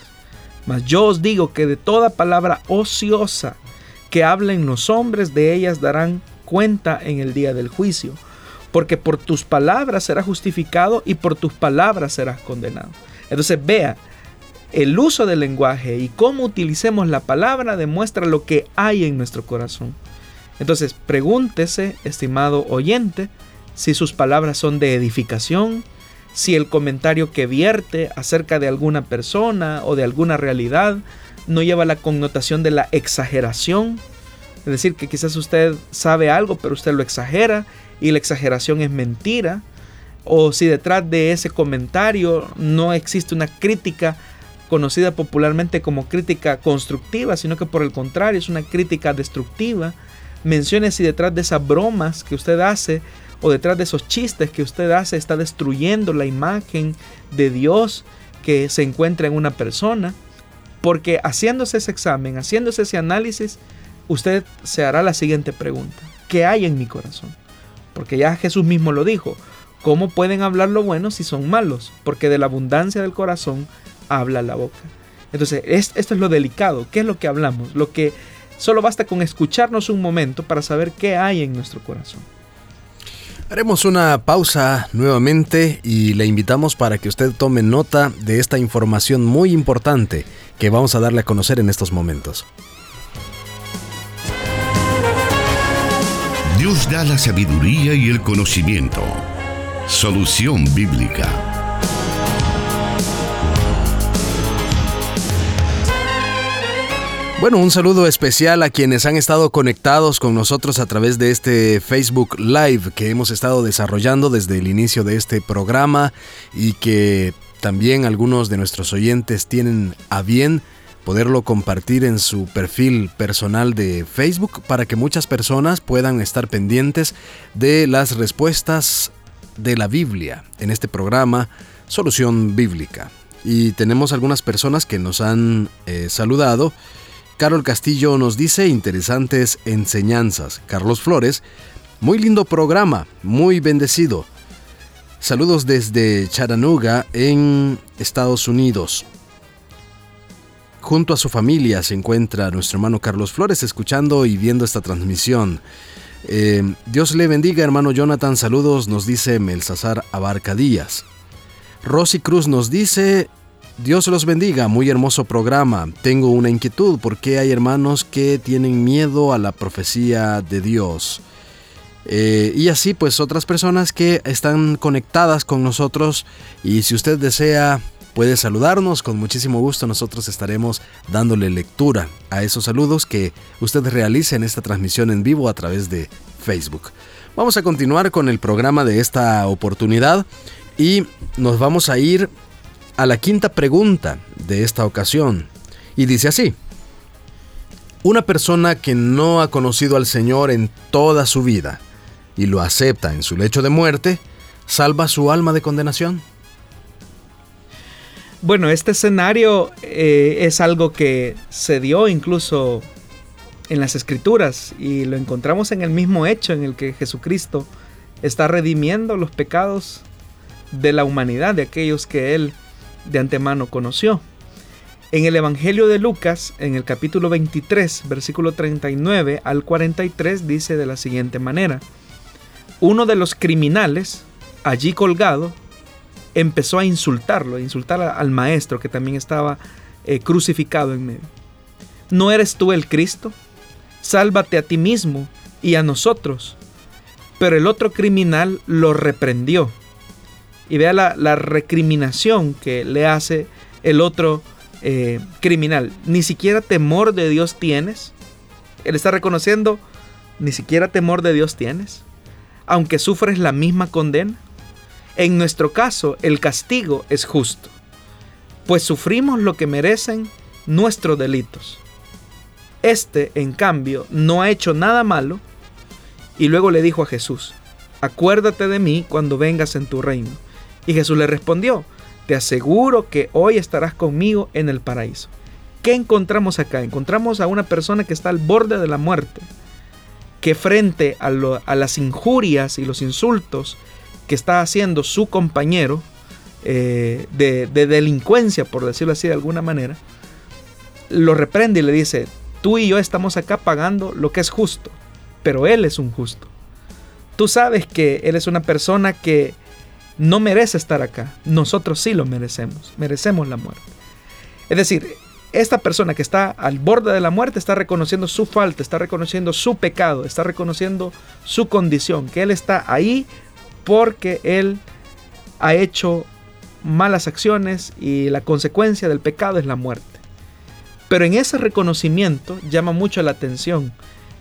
Mas yo os digo que de toda palabra ociosa que hablen los hombres, de ellas darán cuenta en el día del juicio, porque por tus palabras serás justificado y por tus palabras serás condenado. Entonces vea, el uso del lenguaje y cómo utilicemos la palabra demuestra lo que hay en nuestro corazón. Entonces pregúntese, estimado oyente, si sus palabras son de edificación, si el comentario que vierte acerca de alguna persona o de alguna realidad no lleva la connotación de la exageración. Es decir, que quizás usted sabe algo, pero usted lo exagera y la exageración es mentira. O si detrás de ese comentario no existe una crítica conocida popularmente como crítica constructiva, sino que por el contrario es una crítica destructiva. Mencione si detrás de esas bromas que usted hace o detrás de esos chistes que usted hace está destruyendo la imagen de Dios que se encuentra en una persona. Porque haciéndose ese examen, haciéndose ese análisis, usted se hará la siguiente pregunta. ¿Qué hay en mi corazón? Porque ya Jesús mismo lo dijo. ¿Cómo pueden hablar lo bueno si son malos? Porque de la abundancia del corazón habla la boca. Entonces, esto es lo delicado. ¿Qué es lo que hablamos? Lo que solo basta con escucharnos un momento para saber qué hay en nuestro corazón. Haremos una pausa nuevamente y le invitamos para que usted tome nota de esta información muy importante que vamos a darle a conocer en estos momentos. Da la sabiduría y el conocimiento. Solución bíblica. Bueno, un saludo especial a quienes han estado conectados con nosotros a través de este Facebook Live que hemos estado desarrollando desde el inicio de este programa y que también algunos de nuestros oyentes tienen a bien poderlo compartir en su perfil personal de Facebook para que muchas personas puedan estar pendientes de las respuestas de la Biblia en este programa Solución Bíblica. Y tenemos algunas personas que nos han eh, saludado Carol Castillo nos dice interesantes enseñanzas. Carlos Flores, muy lindo programa, muy bendecido. Saludos desde Chattanooga, en Estados Unidos. Junto a su familia se encuentra nuestro hermano Carlos Flores escuchando y viendo esta transmisión. Eh, Dios le bendiga, hermano Jonathan. Saludos, nos dice Melsazar Abarca Díaz. Rosy Cruz nos dice, Dios los bendiga, muy hermoso programa. Tengo una inquietud, porque hay hermanos que tienen miedo a la profecía de Dios? Eh, y así pues otras personas que están conectadas con nosotros y si usted desea puede saludarnos con muchísimo gusto nosotros estaremos dándole lectura a esos saludos que usted realice en esta transmisión en vivo a través de Facebook. Vamos a continuar con el programa de esta oportunidad y nos vamos a ir a la quinta pregunta de esta ocasión. Y dice así, una persona que no ha conocido al Señor en toda su vida y lo acepta en su lecho de muerte, ¿salva su alma de condenación? Bueno, este escenario eh, es algo que se dio incluso en las escrituras y lo encontramos en el mismo hecho en el que Jesucristo está redimiendo los pecados de la humanidad, de aquellos que Él de antemano conoció. En el Evangelio de Lucas, en el capítulo 23, versículo 39 al 43, dice de la siguiente manera, uno de los criminales, allí colgado, empezó a insultarlo, a insultar al maestro que también estaba eh, crucificado en medio. ¿No eres tú el Cristo? Sálvate a ti mismo y a nosotros. Pero el otro criminal lo reprendió y vea la, recriminación que le hace el otro eh, criminal. Ni siquiera temor de Dios tienes. Él está reconociendo, ni siquiera temor de Dios tienes. Aunque sufres la misma condena. En nuestro caso, el castigo es justo, pues sufrimos lo que merecen nuestros delitos. Este, en cambio, no ha hecho nada malo. Y luego le dijo a Jesús, acuérdate de mí cuando vengas en tu reino. Y Jesús le respondió, te aseguro que hoy estarás conmigo en el paraíso. ¿Qué encontramos acá? Encontramos a una persona que está al borde de la muerte. que frente a, las injurias y los insultos que está haciendo su compañero eh, de, de delincuencia, por decirlo así de alguna manera, lo reprende y le dice, tú y yo estamos acá pagando lo que es justo, pero él es un justo. Tú sabes que él es una persona que no merece estar acá. Nosotros sí lo merecemos. Merecemos la muerte. Es decir, esta persona que está al borde de la muerte está reconociendo su falta, está reconociendo su pecado, está reconociendo su condición, que él está ahí porque él ha hecho malas acciones y la consecuencia del pecado es la muerte. Pero en ese reconocimiento llama mucho la atención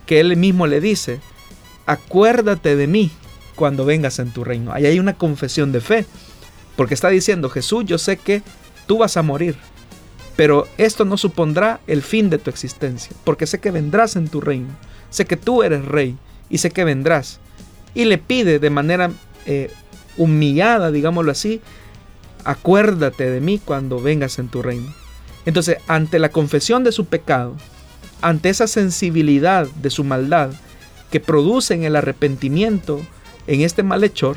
que él mismo le dice, acuérdate de mí cuando vengas en tu reino. Ahí hay una confesión de fe, porque está diciendo, Jesús, yo sé que tú vas a morir, pero esto no supondrá el fin de tu existencia, porque sé que vendrás en tu reino, sé que tú eres rey y sé que vendrás. Y le pide de manera eh, humillada, digámoslo así, acuérdate de mí cuando vengas en tu reino. Entonces, ante la confesión de su pecado, ante esa sensibilidad de su maldad que produce en el arrepentimiento en este malhechor,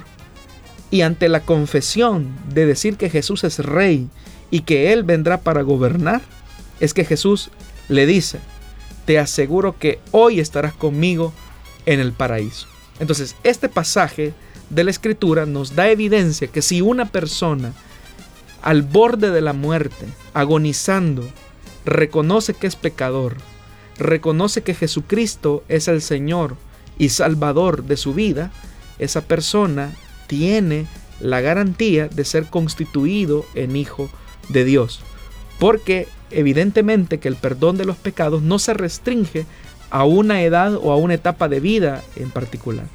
y ante la confesión de decir que Jesús es rey y que Él vendrá para gobernar, es que Jesús le dice, te aseguro que hoy estarás conmigo en el paraíso. Entonces, este pasaje de la escritura nos da evidencia que si una persona al borde de la muerte, agonizando, reconoce que es pecador, reconoce que Jesucristo es el Señor y Salvador de su vida, esa persona tiene la garantía de ser constituido en hijo de Dios. Porque evidentemente que el perdón de los pecados no se restringe a una edad o a una etapa de vida en particular.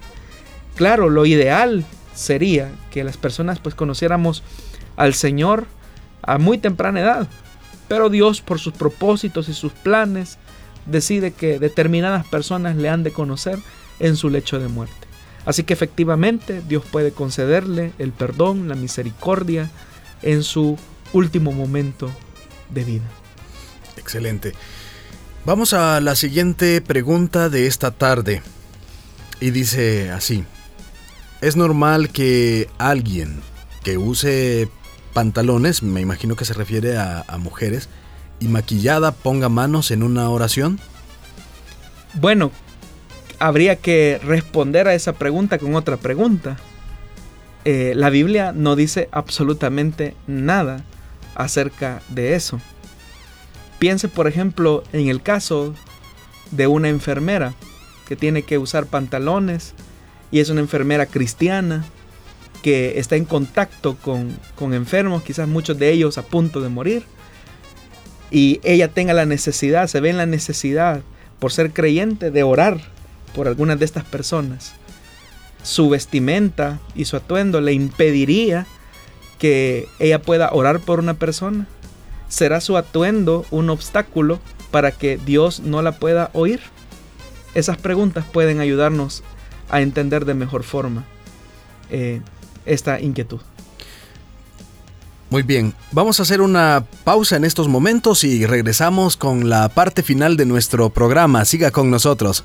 Claro, lo ideal sería que las personas pues conociéramos al Señor a muy temprana edad. Pero Dios por sus propósitos y sus planes decide que determinadas personas le han de conocer en su lecho de muerte. Así que efectivamente Dios puede concederle el perdón, la misericordia en su último momento de vida. Excelente. Vamos a la siguiente pregunta de esta tarde. Y dice así, ¿es normal que alguien que use pantalones, me imagino que se refiere a, mujeres, y maquillada ponga manos en una oración? Bueno, habría que responder a esa pregunta con otra pregunta. Eh, la Biblia no dice absolutamente nada acerca de eso. Piense, por ejemplo, en el caso de una enfermera que tiene que usar pantalones y es una enfermera cristiana que está en contacto con, enfermos, quizás muchos de ellos a punto de morir, y ella tenga la necesidad, se ve en la necesidad, por ser creyente, de orar por algunas de estas personas. Su vestimenta y su atuendo le impediría que ella pueda orar por una persona. ¿Será su atuendo un obstáculo para que Dios no la pueda oír? Esas preguntas pueden ayudarnos a entender de mejor forma eh, esta inquietud. Muy bien, vamos a hacer una pausa en estos momentos y regresamos con la parte final de nuestro programa. Siga con nosotros.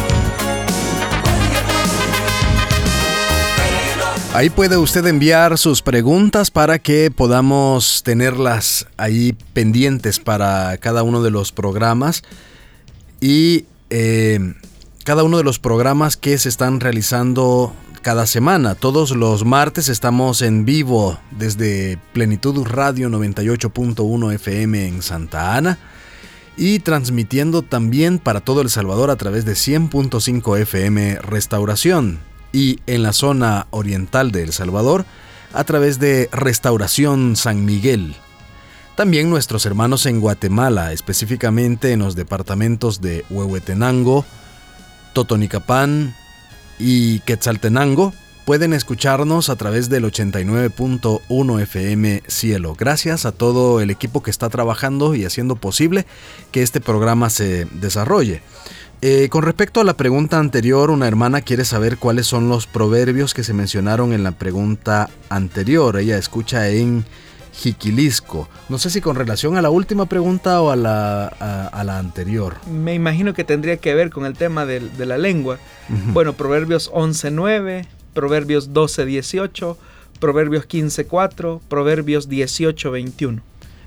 Ahí puede usted enviar sus preguntas para que podamos tenerlas ahí pendientes para cada uno de los programas. Y eh, cada uno de los programas que se están realizando cada semana. Todos los martes estamos en vivo desde Plenitud Radio 98.1 FM en Santa Ana. Y transmitiendo también para todo El Salvador a través de 100.5 FM Restauración y en la zona oriental de El Salvador a través de Restauración San Miguel. También nuestros hermanos en Guatemala, específicamente en los departamentos de Huehuetenango, Totonicapán y Quetzaltenango, pueden escucharnos a través del 89.1 FM Cielo. Gracias a todo el equipo que está trabajando y haciendo posible que este programa se desarrolle. Eh, con respecto a la pregunta anterior, una hermana quiere saber cuáles son los proverbios que se mencionaron en la pregunta anterior. Ella escucha en Jiquilisco. No sé si con relación a la última pregunta o a la, a, la anterior. Me imagino que tendría que ver con el tema de, la lengua. Bueno, Proverbios 11.9, Proverbios 12.18, Proverbios 15.4, Proverbios 18.21.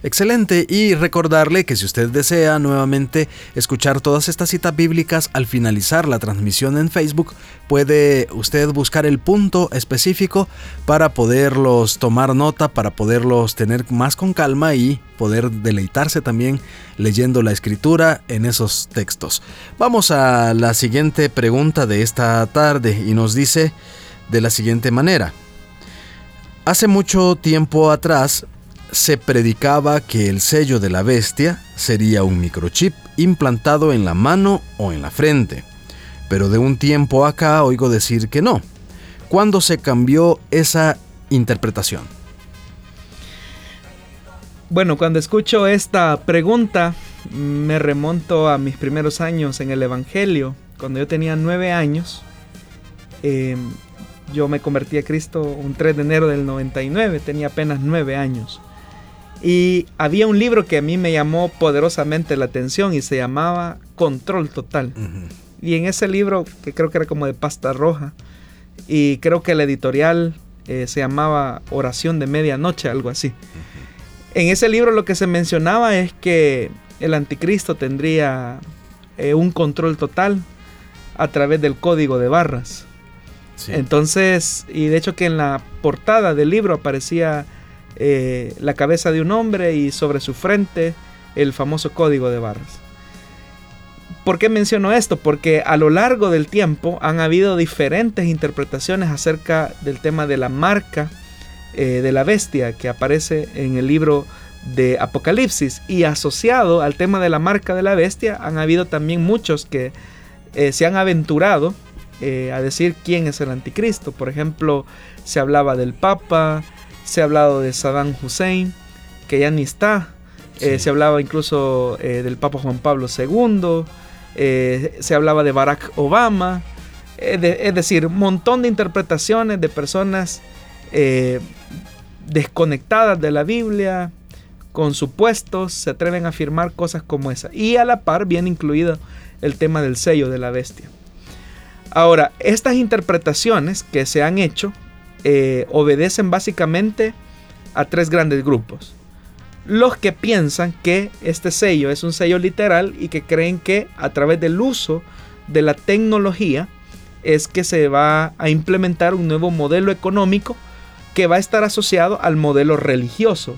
Excelente y recordarle que si usted desea nuevamente escuchar todas estas citas bíblicas al finalizar la transmisión en Facebook, puede usted buscar el punto específico para poderlos tomar nota, para poderlos tener más con calma y poder deleitarse también leyendo la escritura en esos textos. Vamos a la siguiente pregunta de esta tarde y nos dice de la siguiente manera. Hace mucho tiempo atrás se predicaba que el sello de la bestia sería un microchip implantado en la mano o en la frente, pero de un tiempo acá oigo decir que no. ¿Cuándo se cambió esa interpretación? Bueno, cuando escucho esta pregunta, me remonto a mis primeros años en el Evangelio. Cuando yo tenía nueve años, em, yo me convertí a Cristo un 3 de enero del 99, tenía apenas nueve años. Y había un libro que a mí me llamó poderosamente la atención y se llamaba Control Total. Y en ese libro, que creo que era como de pasta roja, y creo que el editorial eh, se llamaba Oración de Medianoche, algo así. En ese libro lo que se mencionaba es que el anticristo tendría eh, un control total a través del código de barras. Entonces, y de hecho que en la portada del libro aparecía eh, la cabeza de un hombre y sobre su frente el famoso código de barras. ¿Por qué menciono esto? Porque a lo largo del tiempo han habido diferentes interpretaciones acerca del tema de la marca eh, de la bestia que aparece en el libro de Apocalipsis y asociado al tema de la marca de la bestia han habido también muchos que eh, se han aventurado a decir quién es el anticristo. Por ejemplo, se hablaba del Papa, se ha hablado de Saddam Hussein, que ya ni está. Eh, se hablaba incluso eh, del Papa Juan Pablo II. Eh, se hablaba de Barack Obama. es decir, un montón de interpretaciones de personas desconectadas de la Biblia, con supuestos, se atreven a afirmar cosas como esa. Y a la par viene incluido el tema del sello de la bestia. Ahora, estas interpretaciones que se han hecho eh, obedecen básicamente a tres grandes grupos. Los que piensan que este sello es un sello literal y que creen que a través del uso de la tecnología es que se va a implementar un nuevo modelo económico que va a estar asociado al modelo religioso.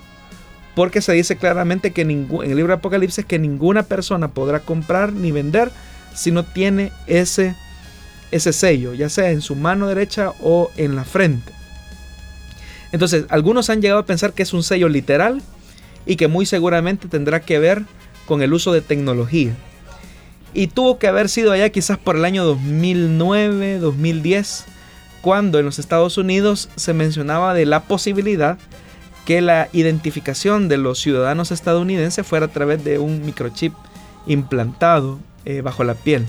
Porque se dice claramente que en el libro de Apocalipsis que ninguna persona podrá comprar ni vender si no tiene ese, ese sello, ya sea en su mano derecha o en la frente. Entonces, algunos han llegado a pensar que es un sello literal y que muy seguramente tendrá que ver con el uso de tecnología. Y tuvo que haber sido allá quizás por el año 2009, 2010, cuando en los Estados Unidos se mencionaba de la posibilidad que la identificación de los ciudadanos estadounidenses fuera a través de un microchip implantado eh, bajo la piel.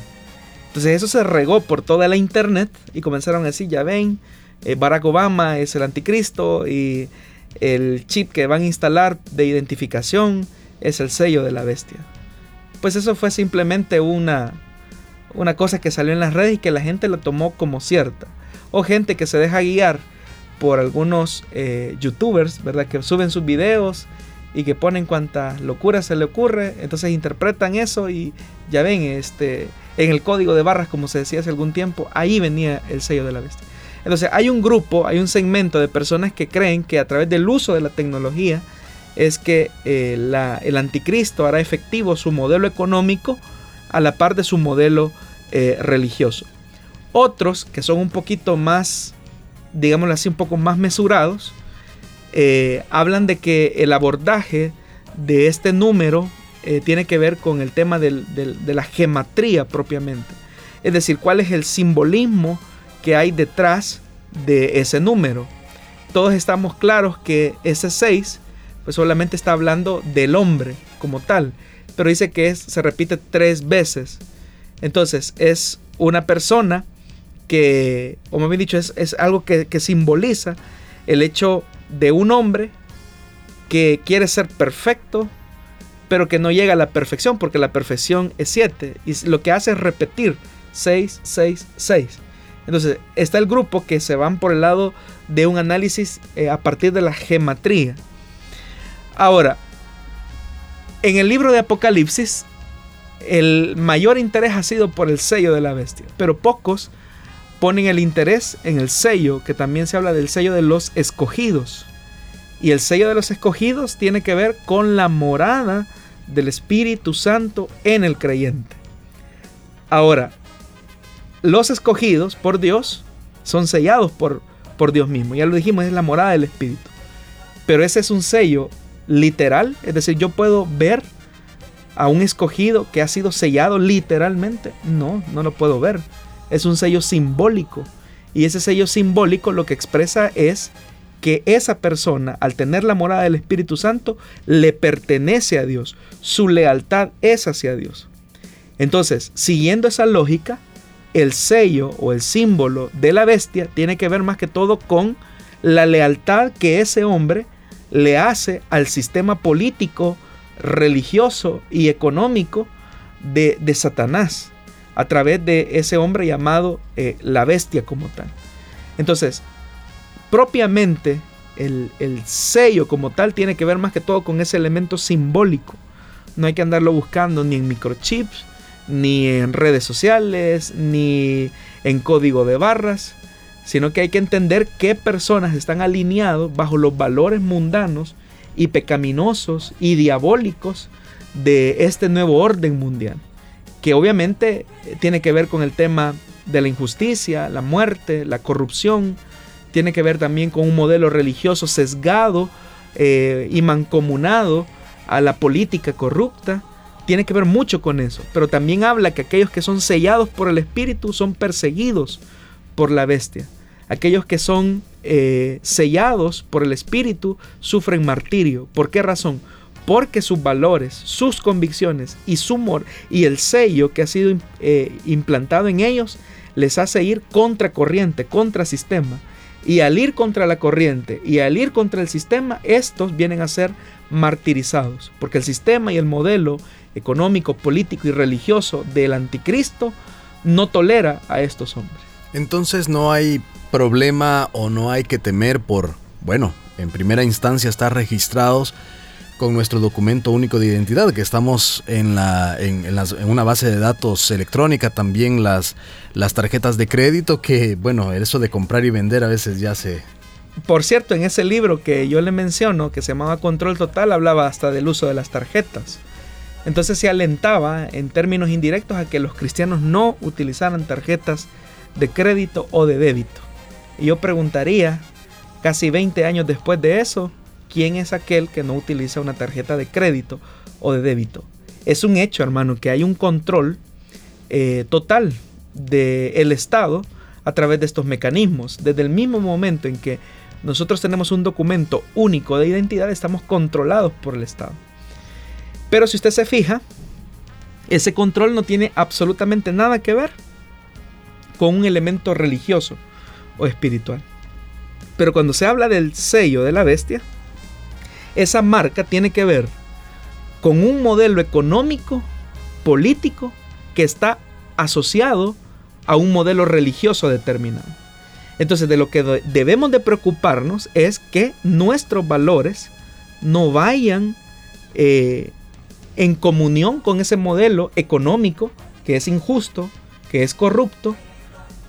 Entonces eso se regó por toda la internet y comenzaron a decir, ya ven, eh, Barack Obama es el anticristo y el chip que van a instalar de identificación es el sello de la bestia. Pues eso fue simplemente una, una cosa que salió en las redes y que la gente lo tomó como cierta. O gente que se deja guiar por algunos eh, youtubers, ¿verdad? Que suben sus videos y que ponen cuanta locura se le ocurre. Entonces interpretan eso y ya ven, este, en el código de barras, como se decía hace algún tiempo, ahí venía el sello de la bestia. Entonces hay un grupo, hay un segmento de personas que creen que a través del uso de la tecnología es que eh, el anticristo hará efectivo su modelo económico a la par de su modelo eh, religioso. Otros que son un poquito más, digámoslo así, un poco más mesurados, eh, hablan de que el abordaje de este número tiene que ver con el tema de la gematría propiamente. Es decir, cuál es el simbolismo que hay detrás de ese número. Todos estamos claros que ese 6 pues solamente está hablando del hombre como tal, pero dice que es, se repite tres veces. Entonces es una persona que, como he dicho, es, es algo que, que simboliza el hecho de un hombre que quiere ser perfecto, pero que no llega a la perfección, porque la perfección es 7. Y lo que hace es repetir 6, 6, 6. Entonces, está el grupo que se van por el lado de un análisis eh, a partir de la gematría. Ahora, en el libro de Apocalipsis, el mayor interés ha sido por el sello de la bestia, pero pocos ponen el interés en el sello, que también se habla del sello de los escogidos. Y el sello de los escogidos tiene que ver con la morada del Espíritu Santo en el creyente. Ahora, los escogidos por Dios son sellados por, por Dios mismo. Ya lo dijimos, es la morada del Espíritu. Pero ese es un sello literal, es decir, yo puedo ver a un escogido que ha sido sellado literalmente. No, no lo puedo ver. Es un sello simbólico. Y ese sello simbólico lo que expresa es que esa persona, al tener la morada del Espíritu Santo, le pertenece a Dios. Su lealtad es hacia Dios. Entonces, siguiendo esa lógica, el sello o el símbolo de la bestia tiene que ver más que todo con la lealtad que ese hombre le hace al sistema político, religioso y económico de, Satanás a través de ese hombre llamado eh, la bestia como tal. Entonces, propiamente el, sello como tal tiene que ver más que todo con ese elemento simbólico. No hay que andarlo buscando ni en microchips, ni en redes sociales, ni en código de barras, sino que hay que entender qué personas están alineados bajo los valores mundanos y pecaminosos y diabólicos de este nuevo orden mundial, que obviamente tiene que ver con el tema de la injusticia, la muerte, la corrupción, tiene que ver también con un modelo religioso sesgado eh, y mancomunado a la política corrupta. Tiene que ver mucho con eso. Pero también habla que aquellos que son sellados por el Espíritu son perseguidos por la bestia. Aquellos que son eh, sellados por el Espíritu sufren martirio. ¿Por qué razón? Porque sus valores, sus convicciones y su humor y el sello que ha sido eh, implantado en ellos les hace ir contra corriente, contra sistema. Y al ir contra la corriente y al ir contra el sistema, estos vienen a ser martirizados, porque el sistema y el modelo económico, político y religioso del anticristo no tolera a estos hombres. Entonces no hay problema o no hay que temer por, bueno, en primera instancia estar registrados con nuestro documento único de identidad, que estamos en, la, en, una base de datos electrónica, también las, las tarjetas de crédito, que bueno, eso de comprar y vender a veces ya se... Por cierto, en ese libro que yo le menciono, que se llamaba Control Total, hablaba hasta del uso de las tarjetas. Entonces se alentaba en términos indirectos a que los cristianos no utilizaran tarjetas de crédito o de débito. Y yo preguntaría, casi 20 años después de eso, quién es aquel que no utiliza una tarjeta de crédito o de débito. Es un hecho, hermano, que hay un control eh, total del Estado a través de estos mecanismos. Desde el mismo momento en que nosotros tenemos un documento único de identidad, estamos controlados por el Estado. Pero si usted se fija, ese control no tiene absolutamente nada que ver con un elemento religioso o espiritual. Pero cuando se habla del sello de la bestia, esa marca tiene que ver con un modelo económico, político, que está asociado a un modelo religioso determinado. Entonces de lo que debemos de preocuparnos es que nuestros valores no vayan eh, en comunión con ese modelo económico que es injusto, que es corrupto,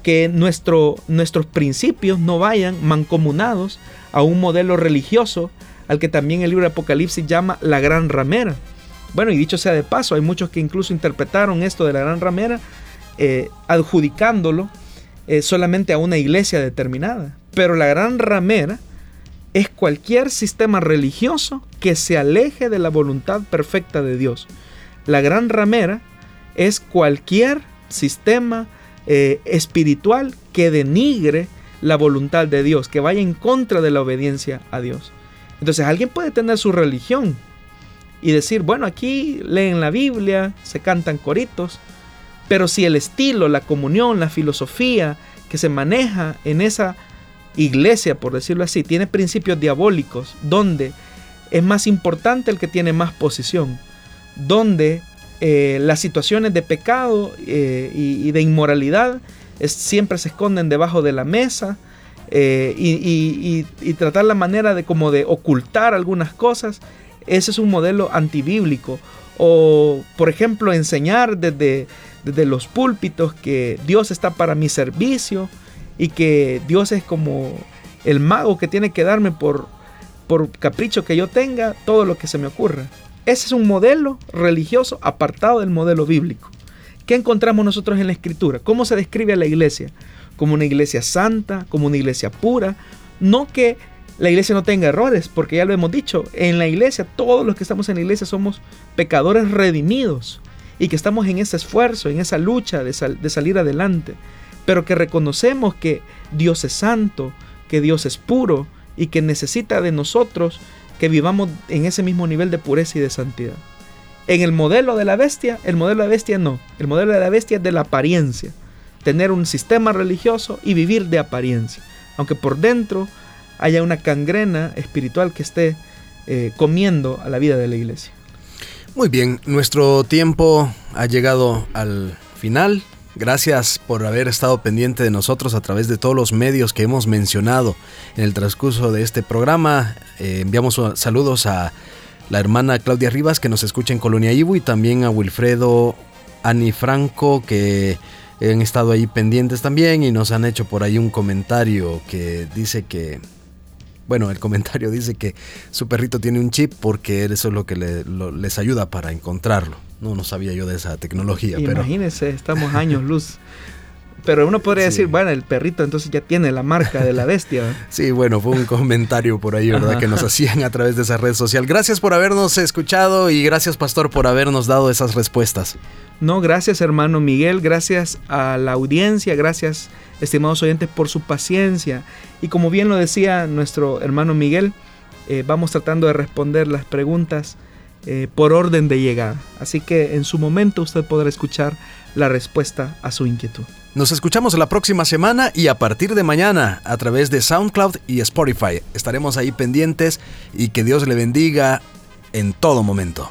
que nuestro, nuestros principios no vayan mancomunados a un modelo religioso al que también el libro de Apocalipsis llama la gran ramera. Bueno, y dicho sea de paso, hay muchos que incluso interpretaron esto de la gran ramera eh, adjudicándolo eh, solamente a una iglesia determinada. Pero la gran ramera es cualquier sistema religioso que se aleje de la voluntad perfecta de Dios. La gran ramera es cualquier sistema eh, espiritual que denigre la voluntad de Dios, que vaya en contra de la obediencia a Dios. Entonces alguien puede tener su religión y decir, bueno, aquí leen la Biblia, se cantan coritos, pero si el estilo, la comunión, la filosofía que se maneja en esa iglesia, por decirlo así, tiene principios diabólicos, donde es más importante el que tiene más posición, donde eh, las situaciones de pecado eh, y, de inmoralidad siempre se esconden debajo de la mesa eh, y, tratar la manera de como de ocultar algunas cosas, ese es un modelo antibíblico. O, por ejemplo, enseñar desde, desde los púlpitos que Dios está para mi servicio y que Dios es como el mago que tiene que darme por, por capricho que yo tenga todo lo que se me ocurra. Ese es un modelo religioso apartado del modelo bíblico. ¿Qué encontramos nosotros en la escritura? ¿Cómo se describe a la iglesia? Como una iglesia santa, como una iglesia pura. No que la iglesia no tenga errores, porque ya lo hemos dicho, en la iglesia, todos los que estamos en la iglesia somos pecadores redimidos y que estamos en ese esfuerzo, en esa lucha de, de salir adelante, pero que reconocemos que Dios es santo, que Dios es puro y que necesita de nosotros que vivamos en ese mismo nivel de pureza y de santidad. En el modelo de la bestia, el modelo de la bestia no. El modelo de la bestia es de la apariencia. Tener un sistema religioso y vivir de apariencia. Aunque por dentro haya una cangrena espiritual que esté eh, comiendo a la vida de la iglesia. Muy bien, nuestro tiempo ha llegado al final. Gracias por haber estado pendiente de nosotros a través de todos los medios que hemos mencionado en el transcurso de este programa. Eh, enviamos saludos a la hermana Claudia Rivas que nos escucha en Colonia Ibu y también a Wilfredo Ani Franco que han estado ahí pendientes también y nos han hecho por ahí un comentario que dice que bueno, el comentario dice que su perrito tiene un chip porque eso es lo que les ayuda para encontrarlo. No, no sabía yo de esa tecnología. Imagínense, estamos años luz. Pero uno podría decir, bueno, el perrito entonces ya tiene la marca de la bestia. sí, bueno, fue un comentario por ahí, ¿verdad? Que nos hacían a través de esa red social. Gracias por habernos escuchado y gracias, Pastor, por habernos dado esas respuestas. No, gracias, hermano Miguel. Gracias a la audiencia. Gracias, estimados oyentes, por su paciencia. Y como bien lo decía nuestro hermano Miguel, eh, vamos tratando de responder las preguntas eh, por orden de llegada. Así que en su momento usted podrá escuchar la respuesta a su inquietud. Nos escuchamos la próxima semana y a partir de mañana a través de SoundCloud y Spotify. Estaremos ahí pendientes y que Dios le bendiga en todo momento.